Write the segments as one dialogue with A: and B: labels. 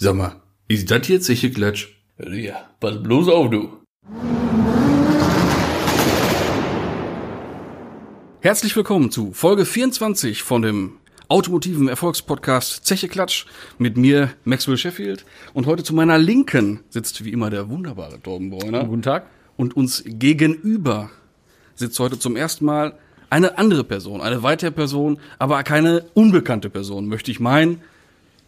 A: Sag mal, ist das jetzt sicher Klatsch?
B: Ja, pass bloß auf, du.
A: Herzlich willkommen zu Folge 24 von dem automotiven Erfolgspodcast Zeche Klatsch mit mir, Maxwell Sheffield. Und heute zu meiner Linken sitzt wie immer der wunderbare Torben Bräuner.
C: Guten Tag.
A: Und uns gegenüber sitzt heute zum ersten Mal eine andere Person, eine weitere Person, aber keine unbekannte Person, möchte ich meinen.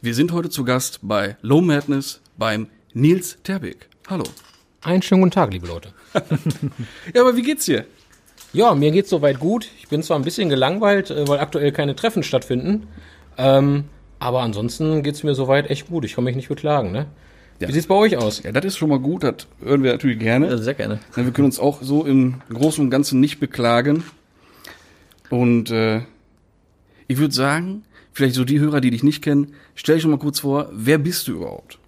A: Wir sind heute zu Gast bei Low Madness beim Nils Terbig. Hallo.
C: Einen schönen guten Tag, liebe Leute.
A: Ja, aber wie geht's dir?
C: Ja, mir geht's soweit gut. Ich bin zwar ein bisschen gelangweilt, äh, weil aktuell keine Treffen stattfinden. Ähm, aber ansonsten geht's mir soweit echt gut. Ich kann mich nicht beklagen, ne?
A: Ja.
C: Wie sieht's bei euch aus?
A: Ja, das ist schon mal gut, das hören wir natürlich gerne.
C: sehr gerne.
A: Ja, wir können uns auch so im Großen und Ganzen nicht beklagen. Und äh, ich würde sagen, vielleicht so die Hörer, die dich nicht kennen, stell dich mal kurz vor, wer bist du überhaupt?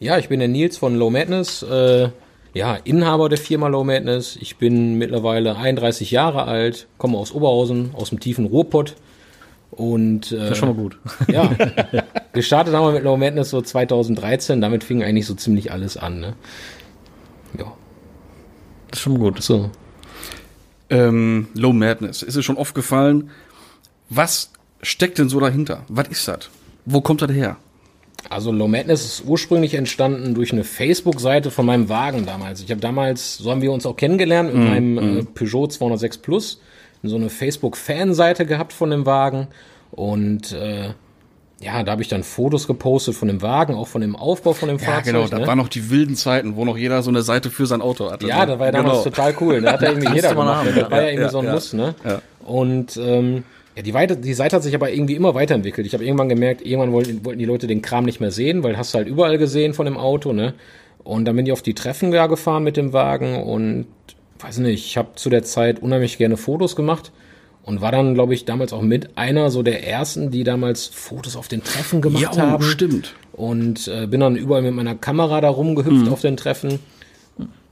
C: Ja, ich bin der Nils von Low Madness, äh, ja, Inhaber der Firma Low Madness. Ich bin mittlerweile 31 Jahre alt, komme aus Oberhausen, aus dem tiefen Ruhrpott. Und äh,
D: Das ist schon mal gut.
C: ja, gestartet haben wir mit Low Madness so 2013. Damit fing eigentlich so ziemlich alles an. Ne? Ja,
D: Das ist schon mal gut.
C: so.
A: Ähm, Low Madness. Ist es schon oft gefallen? Was steckt denn so dahinter? Was ist das? Wo kommt das her?
C: Also Low Madness ist ursprünglich entstanden durch eine Facebook-Seite von meinem Wagen damals. Ich habe damals, so haben wir uns auch kennengelernt, mit meinem äh, Peugeot 206 Plus, so eine Facebook-Fanseite gehabt von dem Wagen. Und äh, ja, da habe ich dann Fotos gepostet von dem Wagen, auch von dem Aufbau von dem
A: Ja,
C: Fahrzeug.
A: genau. Das
C: ne?
A: waren noch die wilden Zeiten, wo noch jeder so eine Seite für sein Auto hatte.
C: Ja,
A: ne?
C: das war ja damals
A: Genau.
C: total cool. Da hat ja irgendwie jeder gemacht.
D: haben,
C: das war ja irgendwie
A: Ja,
C: so ein. Muss, ne? Und ähm, ja, die, weiter, die Seite hat sich aber irgendwie immer weiterentwickelt. Ich habe irgendwann gemerkt, irgendwann wollten, wollten die Leute den Kram nicht mehr sehen, weil hast du halt überall gesehen von dem Auto, ne? Und dann bin ich auf die Treffen da gefahren mit dem Wagen und weiß nicht, ich habe zu der Zeit unheimlich gerne Fotos gemacht und war dann, glaube ich, damals auch mit einer so der ersten, die damals Fotos auf den Treffen gemacht
A: Ja, oh,
C: haben
A: stimmt.
C: und äh, bin dann überall mit meiner Kamera da rumgehüpft auf den Treffen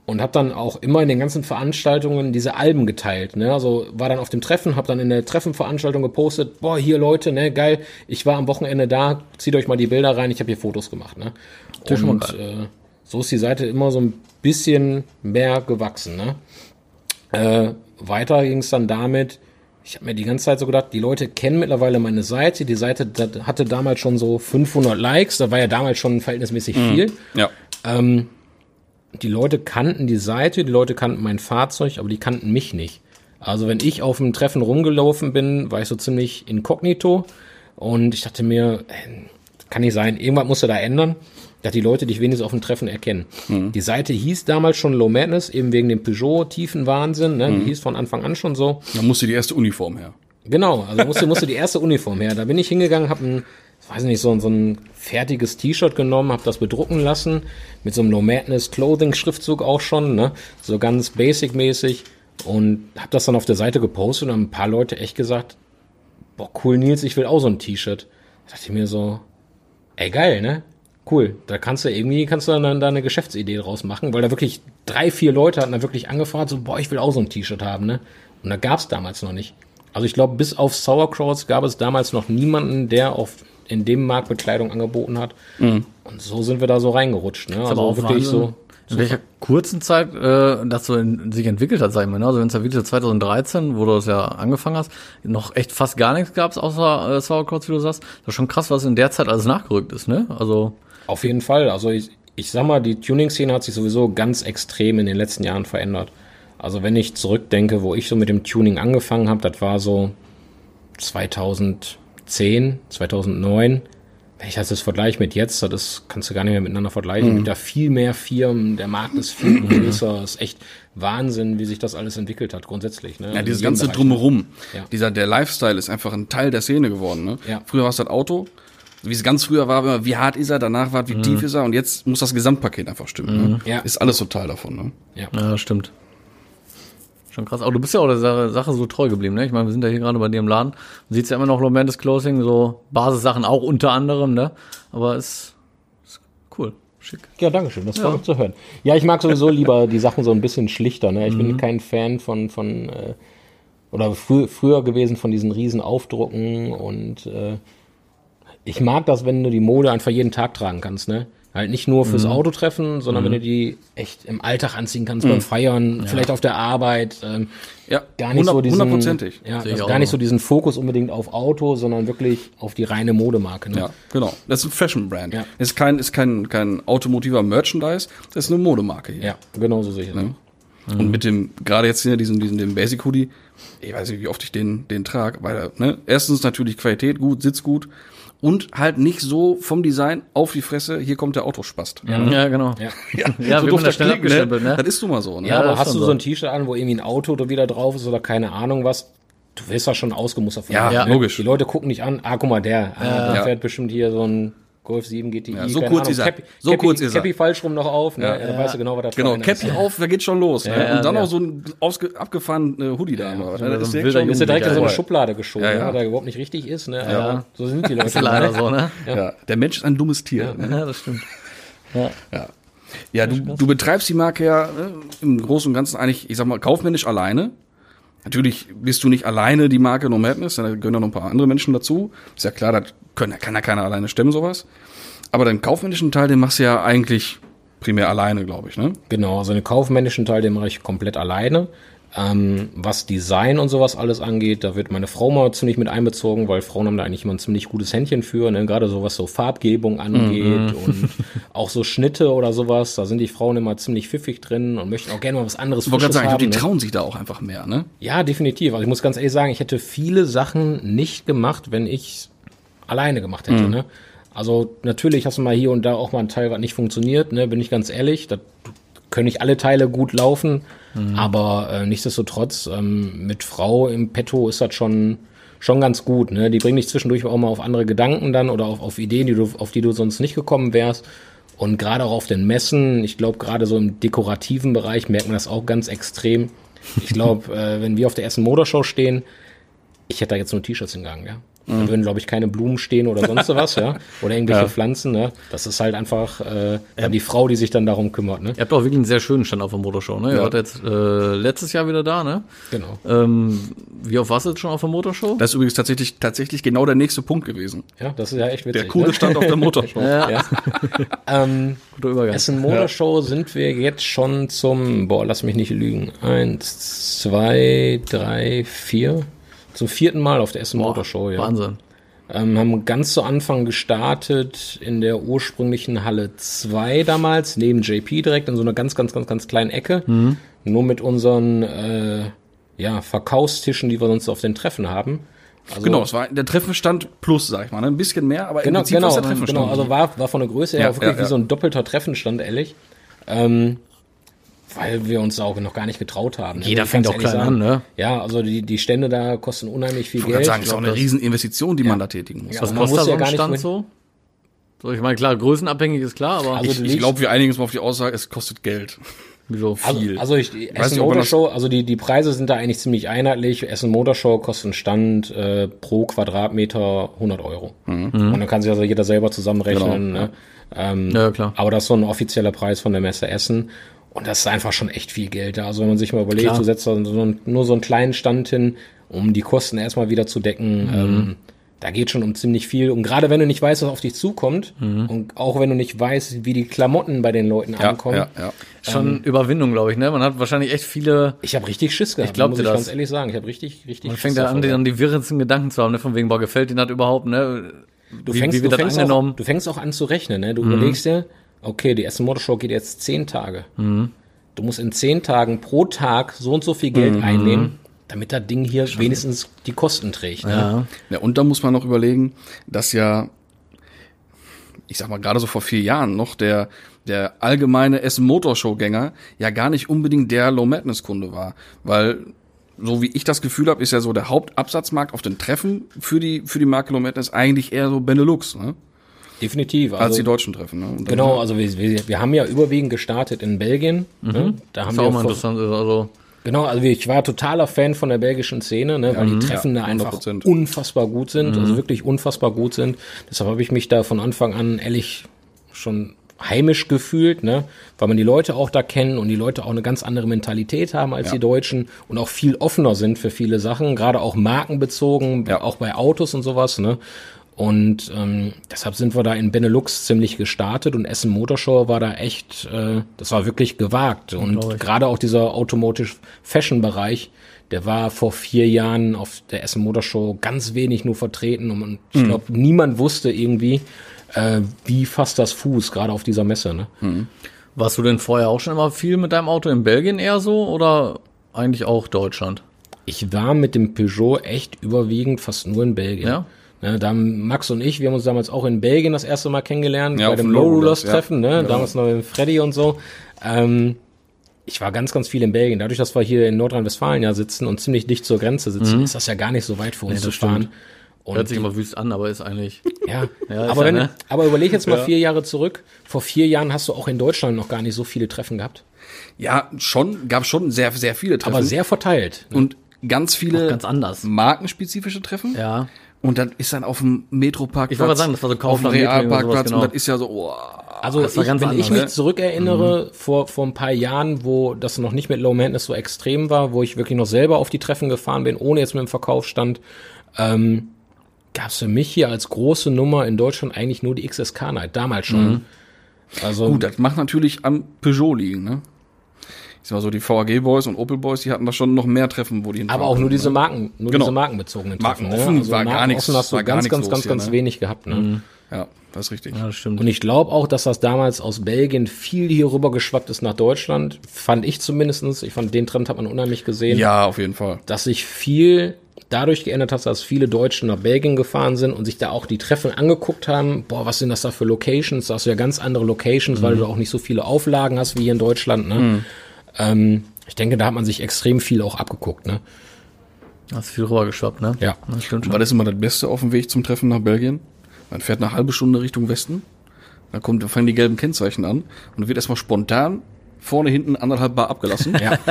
C: und habe dann auch immer in den ganzen Veranstaltungen diese Alben geteilt. Ne? Also war dann auf dem Treffen, habe dann in der Treffenveranstaltung gepostet, boah, hier Leute, ne, geil, ich war am Wochenende da, zieht euch mal die Bilder rein, ich habe hier Fotos gemacht. Ne?
D: mal
C: Und äh, so ist die Seite immer so ein bisschen mehr gewachsen. Ne? Äh, weiter ging es dann damit, ich habe mir die ganze Zeit so gedacht, die Leute kennen mittlerweile meine Seite. Die Seite hatte damals schon so 500 Likes, da war ja damals schon verhältnismäßig viel.
A: Ja.
C: Ähm, die Leute kannten die Seite, die Leute kannten mein Fahrzeug, aber die kannten mich nicht. Also wenn ich auf dem Treffen rumgelaufen bin, war ich so ziemlich inkognito und ich dachte mir, äh, kann nicht sein, irgendwas musst du da ändern, dass die Leute dich wenigstens auf dem Treffen erkennen. Die Seite hieß damals schon Low Madness, eben wegen dem Peugeot-tiefen Wahnsinn, ne? die hieß von Anfang an schon so.
A: Da musste die erste Uniform her.
C: Genau, also musste, musste die erste Uniform her. Da bin ich hingegangen, habe ein, weiß nicht, so, so ein fertiges T-Shirt genommen, habe das bedrucken lassen, mit so einem No Madness Clothing Schriftzug auch schon, ne, so ganz basic-mäßig und habe das dann auf der Seite gepostet und haben ein paar Leute echt gesagt, boah, cool Nils, ich will auch so ein T-Shirt. Da dachte ich mir so, ey geil, ne? Cool, da kannst du irgendwie, kannst du dann da eine Geschäftsidee draus machen, weil da wirklich drei, vier Leute hatten da wirklich angefragt, so, boah, ich will auch so ein T-Shirt haben, ne? Und da gab's damals noch nicht. Also ich glaube, bis auf Sauerkrauts gab es damals noch niemanden, der auf in dem Markt Bekleidung angeboten hat. Und so sind wir da so reingerutscht, ne? Also
D: auch
C: wirklich
D: Wahnsinn.
C: so.
D: In welcher kurzen Zeit äh, das so in, sich entwickelt hat, sag ich mal. Ne? Also wenn es ja wirklich so 2013, wo du das ja angefangen hast, noch echt fast gar nichts gab außer äh, Sauerkraut, wie du sagst. Das ist schon krass, was in der Zeit alles nachgerückt ist, ne? Also
C: Auf jeden Fall. Also ich, ich sag mal, die Tuning-Szene hat sich sowieso ganz extrem in den letzten Jahren verändert. Also wenn ich zurückdenke, wo ich so mit dem Tuning angefangen habe, das war so 2010, 2009. Wenn ich das jetzt vergleiche mit jetzt, das kannst du gar nicht mehr miteinander vergleichen. Es gibt da viel mehr Firmen, der Markt ist viel größer. Es ist echt Wahnsinn, wie sich das alles entwickelt hat, grundsätzlich. Ne?
A: Ja,
C: In
A: dieses ganze
C: Bereich.
A: Drumherum.
C: Ja.
A: Dieser, der Lifestyle ist einfach ein Teil der Szene geworden. Ne?
C: Ja.
A: Früher war es das Auto. Wie es ganz früher war, immer, wie hart ist er, danach war, wie tief ist er und jetzt muss das Gesamtpaket einfach stimmen. Ne?
C: Ja.
A: Ist alles so Teil davon. Ne?
C: Ja.
D: Ja, stimmt. Schon krass. Aber du bist ja auch der Sache, Sache so treu geblieben, ne? Ich meine, wir sind ja hier gerade bei dir im Laden. Du siehst ja immer noch Romantis Closing, so Basissachen auch unter anderem, ne? Aber ist, ist cool. Schick.
C: Ja, danke schön, das freut mich zu hören. Ja, ich mag sowieso lieber die Sachen so ein bisschen schlichter. Ne? Ich bin kein Fan von, von äh, oder frü früher gewesen von diesen riesen Aufdrucken und äh, ich mag das, wenn du die Mode einfach jeden Tag tragen kannst, ne? Halt nicht nur
A: Mhm.
C: fürs Autotreffen, sondern wenn du die echt im Alltag anziehen kannst, beim Feiern, vielleicht auf der Arbeit. Ähm,
A: Ja,
C: gar nicht so
A: hundert-
C: diesen,
A: hundertprozentig.
C: Ja, also gar nicht
D: so.
C: so diesen Fokus unbedingt auf Auto, sondern wirklich auf die reine Modemarke. Ne?
A: Ja, genau. Das ist ein Fashion-Brand.
C: Ja.
A: Ist kein, ist kein, kein automotiver Merchandise, das ist eine Modemarke hier.
C: ja, genau so sehe ich das.
A: Und mit dem, gerade jetzt hier, diesen, diesen, den Basic Hoodie, ich weiß nicht, wie oft ich den, den trage, weil, ne, erstens natürlich Qualität gut, sitzt gut und halt nicht so vom Design auf die Fresse, hier kommt der Autospast. Ja,
D: Ja, genau.
C: Ja.
D: Ja,
A: so
D: wir
A: doof
D: werden da schnell abgestempelt, ne?
A: Das ist nun mal so, ne?
C: Ja, aber
D: das
C: hast du so
D: so.
C: ein T-Shirt an, wo irgendwie ein Auto da wieder drauf ist oder keine Ahnung was, du wirst ja schon ausgemustert von
A: Ja, ja, logisch.
C: Die Leute gucken nicht an, ah, guck mal, der, ah, der
A: Ja.
C: fährt bestimmt hier so ein Golf 7 GTI.
A: Ja, so kurz ist er.
C: Cappy,
A: So
C: Cappy,
A: kurz ist er.
C: Cappy falsch rum noch auf, ne?
A: Ja.
C: Ja. Da weißt du genau, was das
A: Genau,
C: einer ist.
A: Cappy auf, da geht schon los. ne?
D: ja,
A: Und dann
D: ja.
A: auch so ein ausge, abgefahrenen Hoodie da. oder was, ne?
D: so
A: Das ist direkt schon-
C: Ist ja direkt in so eine
A: Ja.
C: Schublade geschoben,
A: Ja,
C: ja,
A: ja.
C: der überhaupt nicht richtig ist, ne? Aber so sind die Leute.
D: Ist leider so, ne?
A: Ja. Der Mensch ist ein dummes Tier. ne?
D: Ja, das stimmt. Ja.
A: Ja. Ja, du, du betreibst die Marke ja ne, im Großen und Ganzen eigentlich, ich sag mal, kaufmännisch alleine. Natürlich bist du nicht alleine die Marke No Madness, da gehören ja noch ein paar andere Menschen dazu. Ist ja klar, können, kann ja keiner alleine stemmen, sowas. Aber den kaufmännischen Teil, den machst du ja eigentlich primär alleine, glaube ich, ne?
C: Genau, also den kaufmännischen Teil, den mache ich komplett alleine. Ähm, was Design und sowas alles angeht, da wird meine Frau mal ziemlich mit einbezogen, weil Frauen haben da eigentlich immer ein ziemlich gutes Händchen für, ne? gerade so was so Farbgebung angeht und auch so Schnitte oder sowas, da sind die Frauen immer ziemlich pfiffig drin und möchten auch gerne mal was anderes
A: Ich wollte gerade sagen,
C: haben.
A: die
C: ne?
A: trauen sich da auch einfach mehr, ne?
C: Ja, definitiv. Also ich muss ganz ehrlich sagen, ich hätte viele Sachen nicht gemacht, wenn ich alleine gemacht hätte. Ne? Also natürlich hast du mal hier und da auch mal einen Teil, was nicht funktioniert, ne? bin ich ganz ehrlich. Da können nicht alle Teile gut laufen, aber äh, nichtsdestotrotz ähm, mit Frau im Petto ist das schon schon ganz gut. Ne? Die bringen dich zwischendurch auch mal auf andere Gedanken dann oder auf, auf Ideen, die du, auf die du sonst nicht gekommen wärst. Und gerade auch auf den Messen, ich glaube gerade so im dekorativen Bereich merkt man das auch ganz extrem. Ich glaube, äh, wenn wir auf der ersten Motorshow stehen, ich hätte da jetzt nur T-Shirts hingegangen, ja. Da würden, glaube ich, keine Blumen stehen oder sonst was, ja. Oder irgendwelche Pflanzen, ne? Das ist halt einfach äh, dann die Frau, die sich dann darum kümmert, ne?
D: Ihr habt auch wirklich einen sehr schönen Stand auf der Motorshow, ne? Ihr wart jetzt äh, letztes Jahr wieder da, ne?
C: Genau.
D: Ähm, wie oft warst du jetzt schon auf der Motorshow?
A: Das ist übrigens tatsächlich, tatsächlich genau der nächste Punkt gewesen.
C: Ja, das ist ja echt witzig.
A: Der coole
C: ne?
A: Stand auf der Motorshow.
C: Ja. ähm,
D: Guter Übergang.
C: Essen Motorshow sind wir jetzt schon zum, boah, lass mich nicht lügen. Eins, zwei, drei, vier. Zum vierten Mal auf der Essen
D: Boah,
C: Motorshow, ja.
D: Wahnsinn.
C: Ähm, haben ganz zu Anfang gestartet in der ursprünglichen Halle 2 damals, neben JP direkt, in so einer ganz, ganz, ganz, ganz kleinen Ecke.
A: Mhm.
C: Nur mit unseren äh, ja, Verkaufstischen, die wir sonst auf den Treffen haben. Also,
A: Genau, es war der Treffenstand plus, sag ich mal, ne? ein bisschen mehr, aber
C: Genau,
A: im Prinzip
C: genau,
A: war's der Treffenstand.
C: genau. Also war, war von der Größe her
A: Ja,
C: wirklich
A: ja,
C: wie
A: ja.
C: so ein doppelter Treffenstand, ehrlich. Ähm, weil wir uns auch noch gar nicht getraut haben. ne?
D: Jeder
C: ich
D: fängt auch klein
C: sagen.
D: an, ne?
C: Ja, also die, die Stände da kosten unheimlich viel
A: ich
C: Geld.
A: sagen, es ist auch eine Rieseninvestition, die man da tätigen muss.
C: Ja,
D: Was kostet
C: muss
D: da so
C: ja
D: ein
C: gar nicht
D: Stand so? So, ich meine, klar, größenabhängig ist klar, aber
C: Also
A: Ich, ich glaube, wir einigen uns mal auf die Aussage, es kostet Geld.
D: wieso?
C: Also,
A: viel.
C: also ich, die
A: Weiß
C: Essen
A: nicht, das-
C: Motorshow, also die, die Preise sind da eigentlich ziemlich einheitlich. Essen Motorshow kostet ein Stand äh, pro Quadratmeter 100 Euro. Und dann kann sich also jeder selber zusammenrechnen.
A: Genau,
C: ne? ähm,
D: Ja, klar.
C: Aber das ist so ein offizieller Preis von der Messe Essen. Und das ist einfach schon echt viel Geld. Also wenn man sich mal überlegt,
D: Klar.
C: du setzt so einen, nur so einen kleinen Stand hin, um die Kosten erstmal wieder zu decken.
A: Mhm.
C: Ähm, da geht schon um ziemlich viel. Und gerade wenn du nicht weißt, was auf dich zukommt,
A: Mhm.
C: und auch wenn du nicht weißt, wie die Klamotten bei den Leuten
A: Ja,
C: ankommen,
A: ja, ja.
D: Schon Überwindung, glaube ich, ne? Man hat wahrscheinlich echt viele.
C: ich habe richtig Schiss gehabt,
D: Ich glaub
C: muss ich
D: das.
C: ganz ehrlich sagen. Ich habe richtig, richtig
D: Man
C: Schiss
D: fängt ja an, dann die wirrensten Gedanken zu haben, ne? Von wegen, boah, gefällt dir das überhaupt, ne?
C: Du
D: wie,
C: fängst,
D: wie
C: du,
D: das
C: fängst auch, du fängst auch an zu rechnen. Ne? Du
D: Mhm.
C: überlegst dir, okay, die erste Motorshow geht jetzt zehn Tage.
D: Mhm.
C: Du musst in zehn Tagen pro Tag so und so viel Geld
D: Mhm.
C: einnehmen, damit das Ding hier wenigstens die Kosten trägt. Ne?
D: ja.
A: Ja, und da muss man noch überlegen, dass ja, ich sag mal, gerade so vor vier Jahren noch der, der allgemeine Essen Motorshow-Gänger ja gar nicht unbedingt der Low Madness-Kunde war. Weil, so wie ich das Gefühl habe, ist ja so der Hauptabsatzmarkt auf den Treffen für die, für die Marke Low Madness eigentlich eher so Benelux, ne?
C: Definitiv.
A: Als
C: Also,
A: die deutschen Treffen, ne?
C: Genau, also wir, wir, wir haben ja überwiegend gestartet in Belgien. Ne? Da haben
D: Mhm. Das ist auch
C: wir
D: mal
C: vor,
D: interessant. Also,
C: Genau, also ich war totaler Fan von der belgischen Szene, ne, weil die Treffen da einfach
A: 100%.
C: unfassbar gut sind, also wirklich unfassbar gut sind. Deshalb habe ich mich da von Anfang an ehrlich schon heimisch gefühlt, ne, weil man die Leute auch da kennen und die Leute auch eine ganz andere Mentalität haben als die Deutschen und auch viel offener sind für viele Sachen, gerade auch markenbezogen,
A: Ja.
C: auch bei Autos und sowas, ne. Und ähm, deshalb sind wir da in Benelux ziemlich gestartet und Essen Motorshow war da echt, äh, das war wirklich gewagt. Und gerade auch dieser Automotive Fashion Bereich, der war vor vier Jahren auf der Essen Motorshow ganz wenig nur vertreten und ich glaube, niemand wusste irgendwie, äh, wie fasst das Fuß, gerade auf dieser Messe. Ne?
D: Warst du denn vorher auch schon immer viel mit deinem Auto in Belgien eher so oder eigentlich auch Deutschland?
C: Ich war mit dem Peugeot echt überwiegend fast nur in Belgien.
D: Ja?
C: Ne, da haben Max und ich, wir haben uns damals auch in Belgien das erste Mal kennengelernt,
A: Ja,
C: bei dem Low
A: ja.
C: Treffen, ne?
A: Genau.
C: damals noch mit Freddy und so. Ähm, ich war ganz, ganz viel in Belgien. Dadurch, dass wir hier in Nordrhein-Westfalen ja sitzen und ziemlich dicht zur Grenze sitzen, ist das ja gar nicht so weit für uns zu
D: das
C: fahren. Und
D: Hört sich immer wüst an, aber ist eigentlich.
C: ja,
D: Ja, ist
C: aber,
D: ja,
C: wenn,
D: ne?
C: aber überleg jetzt mal
D: Ja.
C: vier Jahre zurück. Vor vier Jahren hast du auch in Deutschland noch gar nicht so viele Treffen gehabt.
A: Ja, schon, gab schon sehr, sehr viele Treffen.
C: Aber sehr verteilt.
A: und ganz viele
D: Auch ganz anders.
A: markenspezifische Treffen.
D: Ja.
A: Und dann ist dann auf dem Metroparkplatz.
D: Ich wollte sagen, das war so
A: auf dem
D: Kaufland,
A: Realparkplatz
D: genau.
A: und das ist ja so, oh,
C: Also ich,
D: ganz
C: wenn ich
D: anders,
C: mich
A: ne?
C: zurückerinnere, vor, vor ein paar Jahren, wo das noch nicht mit Low Madness so extrem war, wo ich wirklich noch selber auf die Treffen gefahren bin, ohne jetzt mit dem Verkaufsstand, ähm, gab es für mich hier als große Nummer in Deutschland eigentlich nur die XSK Night, damals schon. Also
A: Gut, das macht natürlich am Peugeot liegen, ne? Ich sag mal so, die VAG Boys und Opel Boys, die hatten da schon noch mehr Treffen, wo die
C: aber auch nur diese Marken, nur
A: Genau.
C: diese markenbezogenen Treffen.
A: Markenoffen
C: ne? Also
A: war gar nichts-
C: markenoffen hast du
A: war
C: ganz, ganz, ganz, ganz
A: ne?
C: wenig gehabt. Ne?
A: Ja, das ist richtig.
D: Ja, das stimmt.
C: Und ich glaube auch, dass das damals aus Belgien viel hier rüber geschwappt ist nach Deutschland. Fand ich zumindestens. Ich fand, den Trend hat man unheimlich gesehen.
A: Ja, auf jeden Fall.
C: dass sich viel dadurch geändert hat, dass viele Deutsche nach Belgien gefahren sind und sich da auch die Treffen angeguckt haben. Boah, was sind das da für Locations? Da hast du ja ganz andere Locations, weil du auch nicht so viele Auflagen hast wie hier in Deutschland. Ne? Ähm, ich denke, da hat man sich extrem viel auch abgeguckt. Ne?
D: Hast viel rübergeschwappt, ne?
C: Ja.
D: Das stimmt schon.
A: was ist immer das Beste auf dem Weg zum Treffen nach Belgien? Man fährt eine halbe Stunde Richtung Westen, dann kommt, dann fangen die gelben Kennzeichen an und dann wird erstmal spontan vorne, hinten anderthalb Bar abgelassen.
C: Ja.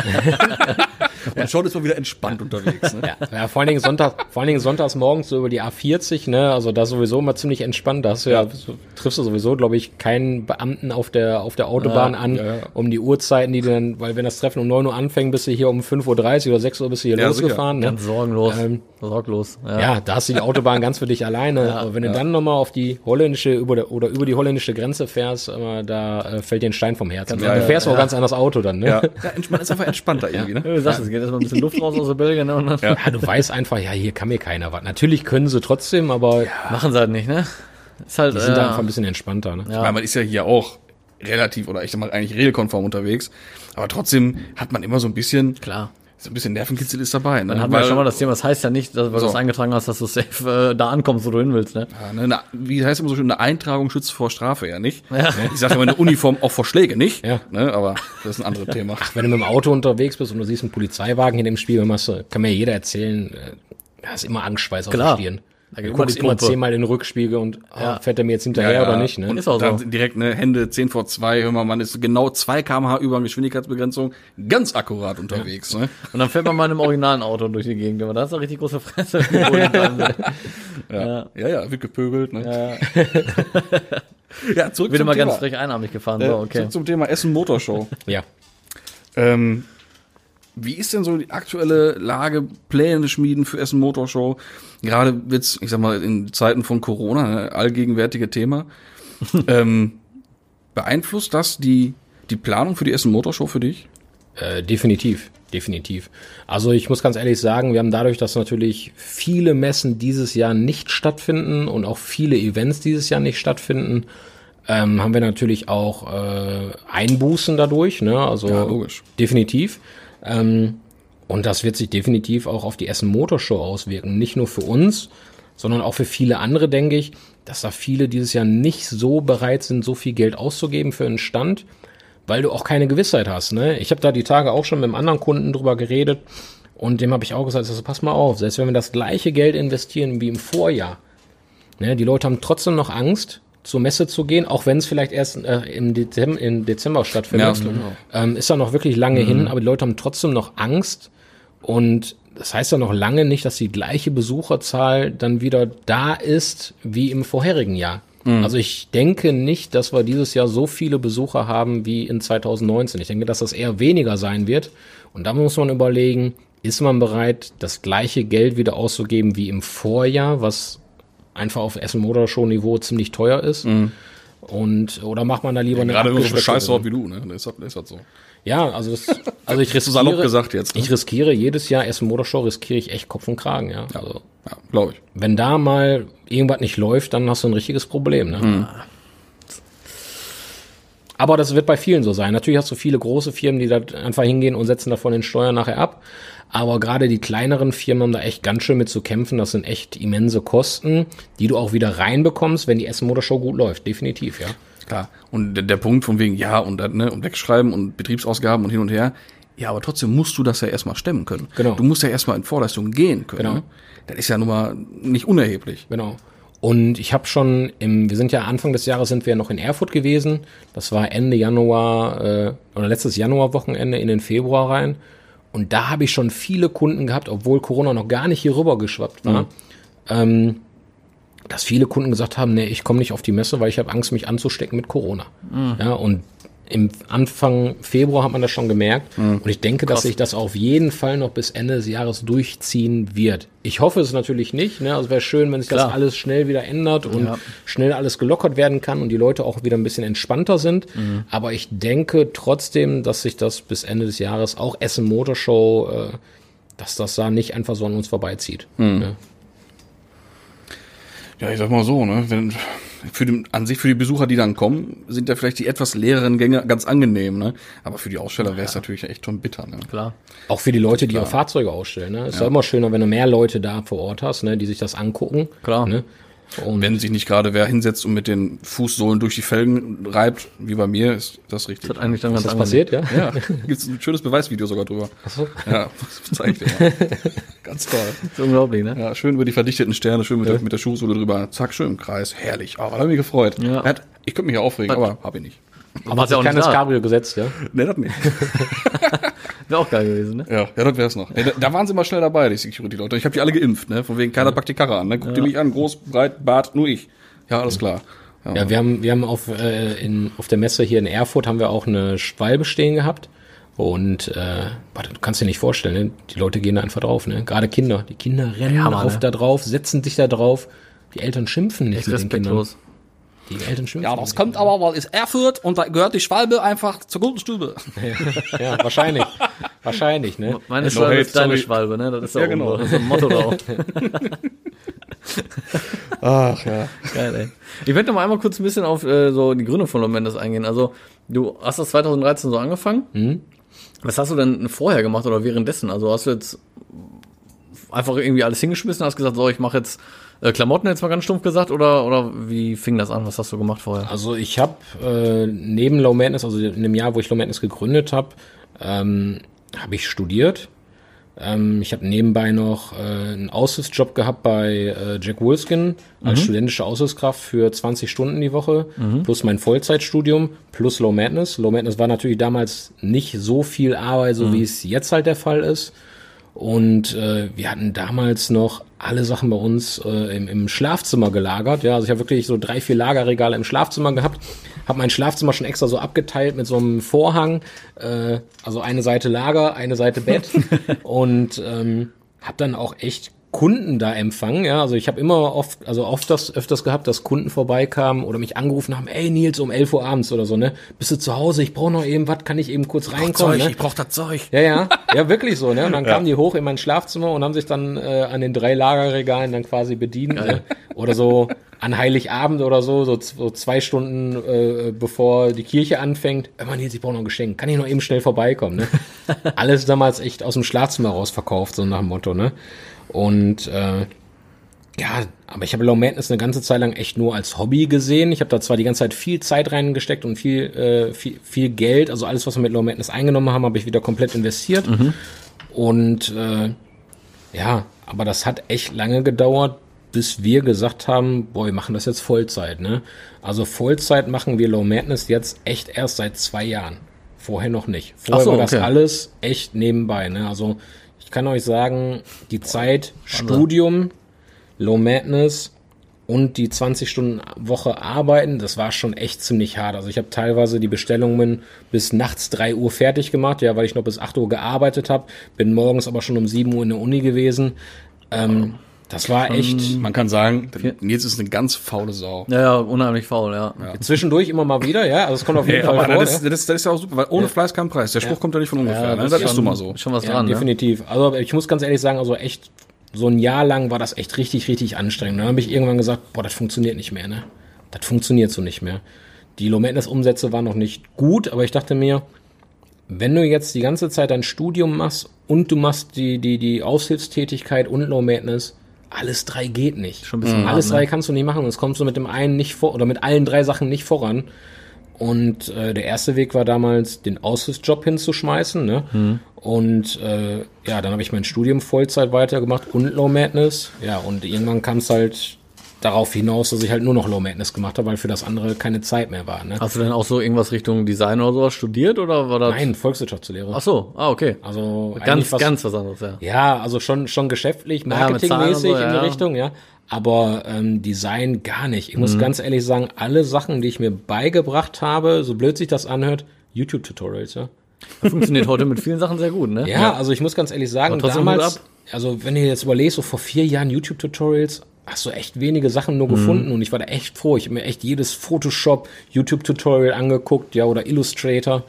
A: Und schon ist man wieder entspannt unterwegs. Ne?
C: Ja, ja, vor allen Dingen Sonntag, vor allen Dingen sonntags morgens so über die A40, ne, also da sowieso immer ziemlich entspannt. Da hast du ja, so, triffst du sowieso, glaube ich, keinen Beamten auf der, auf der Autobahn
D: Ja,
C: an,
A: ja, ja.
C: um die Uhrzeiten, die du dann, weil wenn das Treffen um 9 Uhr anfängt, bist du hier um 5.30 Uhr oder 6 Uhr bist du hier
A: Ja,
C: losgefahren, ne?
D: Ganz sorgenlos.
C: Ähm,
D: sorglos. Ja.
C: Ja, da hast du die Autobahn ganz für dich alleine. Aber wenn du dann nochmal auf die holländische über der, oder über die holländische Grenze fährst, äh, da äh, fällt dir ein Stein vom Herzen.
A: Ja,
C: du
A: ja,
C: fährst auch ganz anders Auto dann, ne?
A: Ja, ja man ist einfach entspannter irgendwie. Ne?
D: Sagst, es geht erstmal ein bisschen Luft raus aus der Belgien ne? dann
C: Ja, du weißt einfach, ja, hier kann mir keiner was. Natürlich können sie trotzdem, aber
D: machen sie halt nicht, ne? Ist halt,
C: die sind da
D: äh,
C: einfach ein bisschen entspannter. Ne?
A: Weil man ist ja hier auch relativ oder ich sag mal eigentlich regelkonform unterwegs, aber trotzdem hat man immer so ein bisschen,
D: klar.
A: So ein bisschen Nervenkitzel ist dabei. Ne?
D: Dann hatten wir ja schon mal das Thema, das heißt ja nicht, dass, weil
A: So.
D: du es eingetragen hast, dass du safe äh, da ankommst, wo du hin willst, ne?
A: Ja, ne, na, wie heißt immer so schön, eine Eintragung schützt vor Strafe ja nicht. Ich sage immer eine Uniform auch vor Schläge nicht,
C: Ja.
A: ne, aber das ist ein anderes Thema.
C: Wenn du mit dem Auto unterwegs bist und du siehst einen Polizeiwagen in dem Spiel, machst du, kann mir jeder erzählen, äh, da ist immer Angstschweiß auf
D: Klar.
C: der Stirn.
D: Da
C: Du
D: immer
C: guckst immer zehnmal in den Rückspiegel und ah, fährt er mir jetzt hinterher
A: Ja, ja.
C: oder nicht. Ne?
D: Und ist auch so.
A: Dann direkt ne Hände 10 vor 2, hör mal, man ist genau 2 kmh über Geschwindigkeitsbegrenzung, ganz akkurat unterwegs. Ne?
D: Und dann fährt man mal in einem originalen Auto durch die Gegend, aber da ist eine richtig große Fresse.
A: Ja. ja, ja, wird gepöbelt. Ne?
D: Ja.
A: Ja, zurück
D: immer
A: Thema.
D: ganz frech einarmig gefahren,
A: Äh,
D: so, okay.
A: Zurück zum Thema Essen Motorshow.
C: Ja.
A: Ähm, wie ist denn so die aktuelle Lage, Pläne schmieden für Essen Motorshow? Gerade wird's, ich sag mal, in Zeiten von Corona, ne, allgegenwärtige Thema. ähm, beeinflusst das die, die Planung für die Essen Motorshow für dich?
C: Äh, definitiv, definitiv. Also ich muss ganz ehrlich sagen, wir haben dadurch, dass natürlich viele Messen dieses Jahr nicht stattfinden und auch viele Events dieses Jahr nicht stattfinden, ähm, haben wir natürlich auch äh, Einbußen dadurch. Ne? Also
A: Ja, logisch.
C: definitiv. Ähm, und das wird sich definitiv auch auf die Essen Motorshow auswirken. Nicht nur für uns, sondern auch für viele andere, denke ich, dass da viele dieses Jahr nicht so bereit sind, so viel Geld auszugeben für einen Stand, weil du auch keine Gewissheit hast. Ne? Ich habe da die Tage auch schon mit einem anderen Kunden drüber geredet und dem habe ich auch gesagt, also pass mal auf, selbst wenn wir das gleiche Geld investieren wie im Vorjahr, ne, die Leute haben trotzdem noch Angst, zur Messe zu gehen, auch wenn es vielleicht erst äh, im, Dezember, im Dezember stattfindet.
A: Ja, auch.
C: Ähm, ist da noch wirklich lange hin, aber die Leute haben trotzdem noch Angst und das heißt ja noch lange nicht, dass die gleiche Besucherzahl dann wieder da ist wie im vorherigen Jahr. Also ich denke nicht, dass wir dieses Jahr so viele Besucher haben wie in 2019. Ich denke, dass das eher weniger sein wird. Und da muss man überlegen, ist man bereit, das gleiche Geld wieder auszugeben wie im Vorjahr, was einfach auf Essen Motorshow Niveau ziemlich teuer ist. Und, oder macht man da lieber eine
A: Gerade so
C: abgespeckte
A: Scheißort wie du, ne? Das ist das, ist das so.
C: Ja, also das, also ich riskiere,
A: salopp gesagt jetzt, ne?
C: ich riskiere jedes Jahr Essen Motorshow riskiere ich echt Kopf und Kragen, ja. Also,
A: Ja, glaube ich.
C: wenn da mal irgendwas nicht läuft, dann hast du ein richtiges Problem, ne? Aber das wird bei vielen so sein. Natürlich hast du viele große Firmen, die da einfach hingehen und setzen davon den Steuern nachher ab. Aber gerade die kleineren Firmen haben da echt ganz schön mit zu kämpfen. Das sind echt immense Kosten, die du auch wieder reinbekommst, wenn die Essen Motorshow gut läuft. Definitiv, ja.
A: Klar. Und der, der Punkt von wegen, ja, und ne, und wegschreiben und Betriebsausgaben und hin und her. Ja, aber trotzdem musst du das ja erstmal stemmen können.
C: Genau.
A: Du musst ja erstmal in Vorleistung gehen können.
C: Genau.
A: Das ist ja nun mal nicht unerheblich.
C: Genau. Und ich habe schon im, wir sind ja Anfang des Jahres sind wir noch in Erfurt gewesen. Das war Ende Januar äh, oder letztes Januarwochenende in den Februar rein. Und da habe ich schon viele Kunden gehabt, obwohl Corona noch gar nicht hier rüber geschwappt war, ähm, dass viele Kunden gesagt haben, nee, ich komme nicht auf die Messe, weil ich habe Angst, mich anzustecken mit Corona. Ja, und im Anfang Februar hat man das schon gemerkt. Und ich denke, dass sich das auf jeden Fall noch bis Ende des Jahres durchziehen wird. Ich hoffe es natürlich nicht. Ne? Also wäre schön, wenn sich das
D: Klar.
C: alles schnell wieder ändert und
D: Ja.
C: schnell alles gelockert werden kann und die Leute auch wieder ein bisschen entspannter sind. Aber ich denke trotzdem, dass sich das bis Ende des Jahres auch Essen Motorshow, äh, dass das da nicht einfach so an uns vorbeizieht. Ne?
A: Ja, ich sag mal so, ne, wenn, für den, an sich für die Besucher, die dann kommen, sind ja vielleicht die etwas leeren Gänge ganz angenehm, ne? Aber für die Aussteller wäre es natürlich echt schon bitter, ne?
D: Klar.
C: Auch für die Leute, die ihre Fahrzeuge ausstellen. Ne? Ist ja. immer schöner, wenn du mehr Leute da vor Ort hast, ne, die sich das angucken.
D: Klar.
C: Ne? Und
A: Wenn sich nicht gerade wer hinsetzt und mit den Fußsohlen durch die Felgen reibt, wie bei mir, ist das richtig.
D: Das hat eigentlich dann
C: ist
D: ganz
C: das passiert, ja?
A: Ja, gibt's ein schönes Beweisvideo sogar drüber. Ja, das zeig ich dir mal. Ganz toll.
D: Das ist unglaublich, ne?
A: Ja, schön über die verdichteten Sterne, schön mit, der, mit der Schuhsohle drüber. Zack, schön im Kreis. Herrlich. Aber hab ich mich gefreut.
D: Ja.
A: Hat, ich könnte mich ja aufregen, aber hab ich nicht.
D: Aber hat ja auch nicht
C: Keines. Cabrio gesetzt, ja?
A: Nee, das nicht.
D: Wäre auch geil gewesen, ne?
A: Ja, ja, das wär's noch. Ja, da, da waren sie mal schnell dabei, die Security-Leute. Ich habe die alle geimpft, ne? Von wegen, keiner packt die Karre an. Ne? Guck die mich an, groß, breit, Bart, nur ich. Ja, alles klar. Ja,
C: Ja, wir haben, wir haben auf, äh, in, auf der Messe hier in Erfurt haben wir auch eine Schwalbe stehen gehabt. Und äh, warte, du kannst dir nicht vorstellen, ne? die Leute gehen da einfach drauf, ne? Gerade Kinder. Die Kinder rennen
D: Ja, Mann,
C: auf
D: ne?
C: da drauf, setzen sich da drauf. Die Eltern schimpfen nicht
D: Echt
C: mit den Kindern.
D: respektlos.
C: Die Eltern schimpfen.
A: ja, das kommt aber, weil es Erfurt und da gehört die Schwalbe einfach zur guten Stube.
C: Ja, wahrscheinlich. wahrscheinlich, ne?
D: Meine
A: No
D: Schwalbe
A: hate,
D: ist deine
A: sorry.
D: Schwalbe, ne? Das ist
A: Ja,
D: ja,
A: genau.
D: Das ist ein Motto drauf.
A: Ach ja.
D: Geil, ey. Ich möchte noch mal einmal kurz ein bisschen auf äh, so die Gründe von Lomendes eingehen. Also, du hast das 2013 so angefangen.
C: Mhm.
D: Was hast du denn vorher gemacht oder währenddessen? Also hast du jetzt einfach irgendwie alles hingeschmissen, hast gesagt, so, ich mache jetzt äh, Klamotten jetzt mal ganz stumpf gesagt oder oder wie fing das an? Was hast du gemacht vorher?
C: Also ich habe äh, neben Low Madness, also in dem Jahr, wo ich Low Madness gegründet habe, ähm, habe ich studiert. Ähm, ich habe nebenbei noch äh, einen Aushilfsjob gehabt bei äh, Jack Wolfskin als studentische Aushilfskraft für 20 Stunden die Woche, plus mein Vollzeitstudium, plus Low Madness. Low Madness war natürlich damals nicht so viel Arbeit, so wie es jetzt halt der Fall ist. Und äh, wir hatten damals noch alle Sachen bei uns äh, im, im Schlafzimmer gelagert. Ja, also ich habe wirklich so drei, vier Lagerregale im Schlafzimmer gehabt. Habe mein Schlafzimmer schon extra so abgeteilt mit so einem Vorhang. Äh, also eine Seite Lager, eine Seite Bett. und ähm, habe dann auch echt Kunden da empfangen. Ja, also ich habe immer oft, also oft das öfters gehabt, dass Kunden vorbeikamen oder mich angerufen haben. Ey Nils, um 11 Uhr abends oder so ne, bist du zu Hause? Ich brauche noch eben was, kann ich eben kurz reinkommen? ne?
A: ich brauch das Zeug.
C: Ja, ja, ja, wirklich so, ne? Und dann kamen die hoch in mein Schlafzimmer und haben sich dann äh, an den drei Lagerregalen dann quasi bedient, ne? Oder so an Heiligabend oder so, so, so zwei Stunden äh, bevor die Kirche anfängt. Immer Nils, ich brauche noch ein Geschenk. Kann ich noch eben schnell vorbeikommen, ne? Alles damals echt aus dem Schlafzimmer raus verkauft, so nach dem Motto, ne? Und äh, ja, aber ich habe Low Madness eine ganze Zeit lang echt nur als Hobby gesehen. Ich habe da zwar die ganze Zeit viel Zeit reingesteckt und viel, äh, viel, viel Geld, also alles, was wir mit Low Madness eingenommen haben, habe ich wieder komplett investiert. Und äh, ja, aber das hat echt lange gedauert, bis wir gesagt haben, boah, wir machen das jetzt Vollzeit. Ne? Also Vollzeit machen wir Low Madness jetzt echt erst seit zwei Jahren. Vorher noch nicht. Vorher
D: so,
C: war das
D: okay.
C: alles echt nebenbei. Ne? Also ich kann euch sagen, die Zeit Studium, Low Madness und die 20 Stunden Woche arbeiten, das war schon echt ziemlich hart. Also ich habe teilweise die Bestellungen bis nachts 3 Uhr fertig gemacht, ja, weil ich noch bis 8 Uhr gearbeitet habe, bin morgens aber schon um 7 Uhr in der Uni gewesen. Ähm, Das war echt
A: Man kann sagen, Nils ist eine ganz faule Sau.
D: Ja, ja, unheimlich faul, ja.
C: zwischendurch immer mal wieder, ja. Also es kommt auf jeden Fall vor.
A: das,
C: ja.
A: das, das ist ja auch super, weil ohne Fleiß kein Preis. Der Spruch kommt ja nicht von ungefähr.
D: Ja,
A: ne?
D: das ist
A: nun mal so.
D: Schon was
C: Ja,
D: dran, ne?
C: definitiv. Also ich muss ganz ehrlich sagen, also echt so ein Jahr lang war das echt richtig, richtig anstrengend. Dann habe ich irgendwann gesagt, boah, das funktioniert nicht mehr, ne? Das funktioniert so nicht mehr. Die Low Madness Umsätze waren noch nicht gut, aber ich dachte mir, wenn du jetzt die ganze Zeit dein Studium machst und du machst die, die, die Aushilfstätigkeit und Low Madness, alles drei geht nicht.
D: Schon ein bisschen
C: Alles
D: hart, ne?
C: drei kannst du nicht machen und es kommst du mit dem einen nicht vor oder mit allen drei Sachen nicht voran. Und äh, der erste Weg war damals, den Aushilfsjob hinzuschmeißen. Ne?
D: Mhm.
C: Und äh, ja, dann habe ich mein Studium Vollzeit weitergemacht und Low Madness. Ja, und irgendwann kam es halt darauf hinaus, dass ich halt nur noch Low Madness gemacht habe, weil für das andere keine Zeit mehr war. Ne?
D: Hast du denn auch so irgendwas Richtung Design oder sowas studiert oder war das?
C: Nein, Volkswirtschaftslehre.
D: Ach so, ah, okay.
C: Also
D: Ganz,
C: was-
D: ganz was anderes, ja.
C: Ja, also schon, schon geschäftlich,
D: Ja,
C: marketingmäßig
D: und so,
C: in die
D: ja.
C: Richtung, ja. Aber ähm, Design gar nicht. Ich
D: Mhm.
C: muss ganz ehrlich sagen, alle Sachen, die ich mir beigebracht habe, so blöd sich das anhört, YouTube-Tutorials, ja.
D: Das funktioniert heute mit vielen Sachen sehr gut, ne?
C: Ja, also ich muss ganz ehrlich sagen, damals, also wenn du jetzt überlegst, so vor vier Jahren YouTube-Tutorials, hast du echt wenige Sachen
D: Mhm.
C: nur gefunden und ich war da echt froh. Ich habe mir echt jedes Photoshop, YouTube-Tutorial angeguckt, ja, oder Illustrator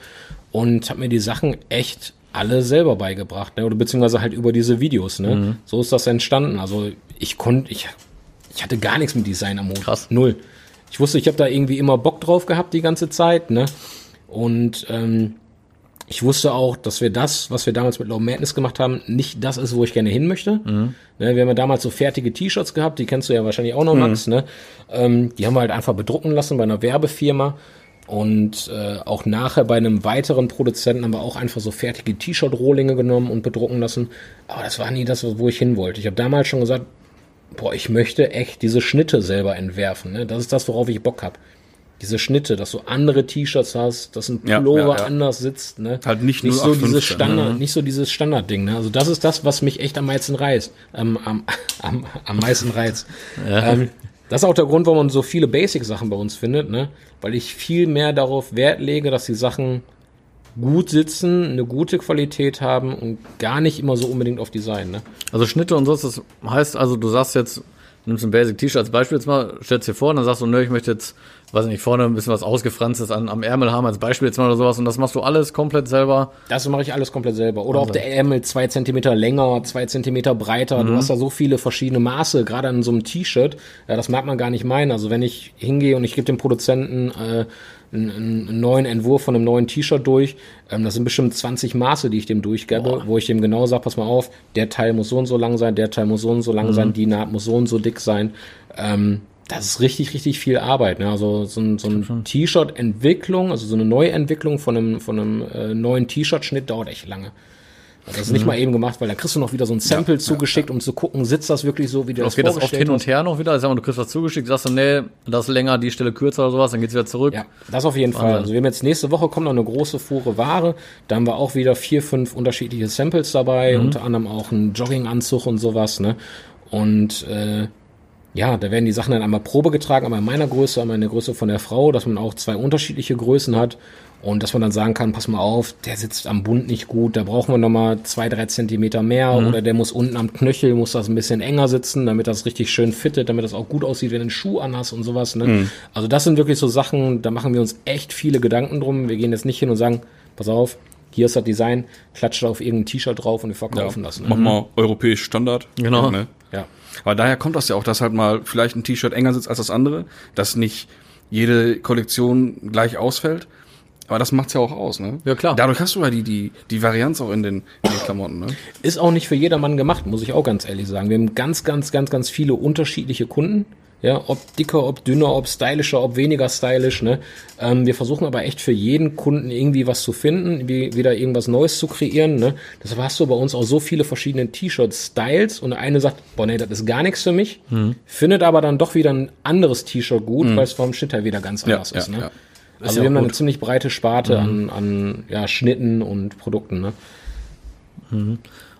C: und habe mir die Sachen echt alle selber beigebracht, ne, oder beziehungsweise halt über diese Videos, ne.
D: Mhm.
C: So ist das entstanden. Also ich konnte, ich, ich hatte gar nichts mit Design am Hut.
D: Krass.
C: Null. Ich wusste, ich habe da irgendwie immer Bock drauf gehabt die ganze Zeit, ne. Und ähm, ich wusste auch, dass wir das, was wir damals mit Low Madness gemacht haben, nicht das ist, wo ich gerne hin möchte. Ne, wir haben ja damals so fertige T-Shirts gehabt, die kennst du ja wahrscheinlich auch noch, Max. Ne? Ähm, die haben wir halt einfach bedrucken lassen bei einer Werbefirma. Und äh, auch nachher bei einem weiteren Produzenten haben wir auch einfach so fertige T-Shirt-Rohlinge genommen und bedrucken lassen. Aber das war nie das, wo ich hin wollte. Ich habe damals schon gesagt, boah, ich möchte echt diese Schnitte selber entwerfen. Ne? Das ist das, worauf ich Bock hab. Diese Schnitte, dass du andere T-Shirts hast, dass ein
A: Ja,
C: Pullover
A: ja, ja.
C: anders sitzt. Ne?
A: Halt nicht
C: nicht so
A: 0815,
C: dieses Standard,
A: ne?
C: nicht so dieses Standardding. Ne? Also das ist das, was mich echt am meisten reizt, ähm, am, am, am meisten reizt. Ähm, das ist auch der Grund, warum man so viele Basic-Sachen bei uns findet, ne? Weil ich viel mehr darauf Wert lege, dass die Sachen gut sitzen, eine gute Qualität haben und gar nicht immer so unbedingt auf Design, ne?
D: Also Schnitte und so, das heißt also, du sagst jetzt, nimmst ein Basic T-Shirt als Beispiel jetzt mal, stellst dir vor und dann sagst du, nö, ich möchte jetzt, weiß nicht, vorne ein bisschen was ausgefranstes an, am Ärmel haben als Beispiel jetzt mal oder sowas und das machst du alles komplett selber.
C: Das mache ich alles komplett selber. Oder auch der Ärmel zwei Zentimeter länger, zwei Zentimeter breiter. Du hast da so viele verschiedene Maße, gerade an so einem T-Shirt. Ja, das mag man gar nicht meinen. Also wenn ich hingehe und ich gebe dem Produzenten äh, einen, einen neuen Entwurf von einem neuen T-Shirt durch, ähm, das sind bestimmt 20 Maße, die ich dem durchgebe, wo ich dem genau sage, pass mal auf, der Teil muss so und so lang sein, der Teil muss so und so lang sein, die Naht muss so und so dick sein. Ähm, das ist richtig, richtig viel Arbeit. Ne? Also so ein, so ein T-Shirt-Entwicklung, also so eine Neuentwicklung von einem, von einem äh, neuen T-Shirt-Schnitt dauert echt lange. Also Das ist nicht mal eben gemacht, weil dann kriegst du noch wieder so ein Sample zugeschickt, um zu gucken, sitzt das wirklich so, wie du das
D: Okay, das oft
C: vorgestellt
D: hin
C: hast.
D: und her noch wieder. Mal, du kriegst was zugeschickt, sagst du, nee, das ist länger, die Stelle kürzer oder sowas, dann geht's wieder zurück.
C: Ja, das auf jeden Fall. Also wir haben jetzt nächste Woche kommt noch eine große Fuhre Ware. Da haben wir auch wieder vier, fünf unterschiedliche Samples dabei,
D: Mhm.
C: unter anderem auch einen Jogginganzug und sowas. Ne? Und äh, ja, da werden die Sachen dann einmal Probe getragen, einmal in meiner Größe, einmal in der Größe von der Frau, dass man auch zwei unterschiedliche Größen hat und dass man dann sagen kann, pass mal auf, der sitzt am Bund nicht gut, da brauchen wir nochmal zwei, drei Zentimeter mehr oder der muss unten am Knöchel, muss das ein bisschen enger sitzen, damit das richtig schön fittet, damit das auch gut aussieht, wenn du einen Schuh anhast und sowas. Ne? Also das sind wirklich so Sachen, da machen wir uns echt viele Gedanken drum. Wir gehen jetzt nicht hin und sagen, pass auf, hier ist das Design, klatscht da auf irgendein T-Shirt drauf und wir verkaufen das. Ne?
A: Mach mal europäisch Standard.
D: Genau.
A: Ja, ne?
C: Ja.
A: Aber daher kommt das ja auch, dass halt mal vielleicht ein T-Shirt enger sitzt als das andere, dass nicht jede Kollektion gleich ausfällt. Aber das macht's ja auch aus, ne?
D: Ja, klar.
A: Dadurch hast du ja die, die, die Varianz auch in den, in den Klamotten, ne?
C: Ist auch nicht für jedermann gemacht, muss ich auch ganz ehrlich sagen. Wir haben ganz, ganz, ganz, ganz viele unterschiedliche Kunden. Ja, ob dicker, ob dünner, ob stylischer, ob weniger stylisch. Ne? Ähm, wir versuchen aber echt für jeden Kunden irgendwie was zu finden, wie, wieder irgendwas Neues zu kreieren. Ne? Deshalb hast du bei uns auch so viele verschiedene T-Shirt-Styles und der eine sagt, boah, nee, das ist gar nichts für mich, findet aber dann doch wieder ein anderes T-Shirt gut, weil es vom Schnitt her wieder ganz anders
A: ja,
C: ist. Ne?
A: ja.
C: Also
D: ja
C: wir haben da eine
D: gut.
C: ziemlich breite Sparte an, an ja, Schnitten und Produkten. Ne?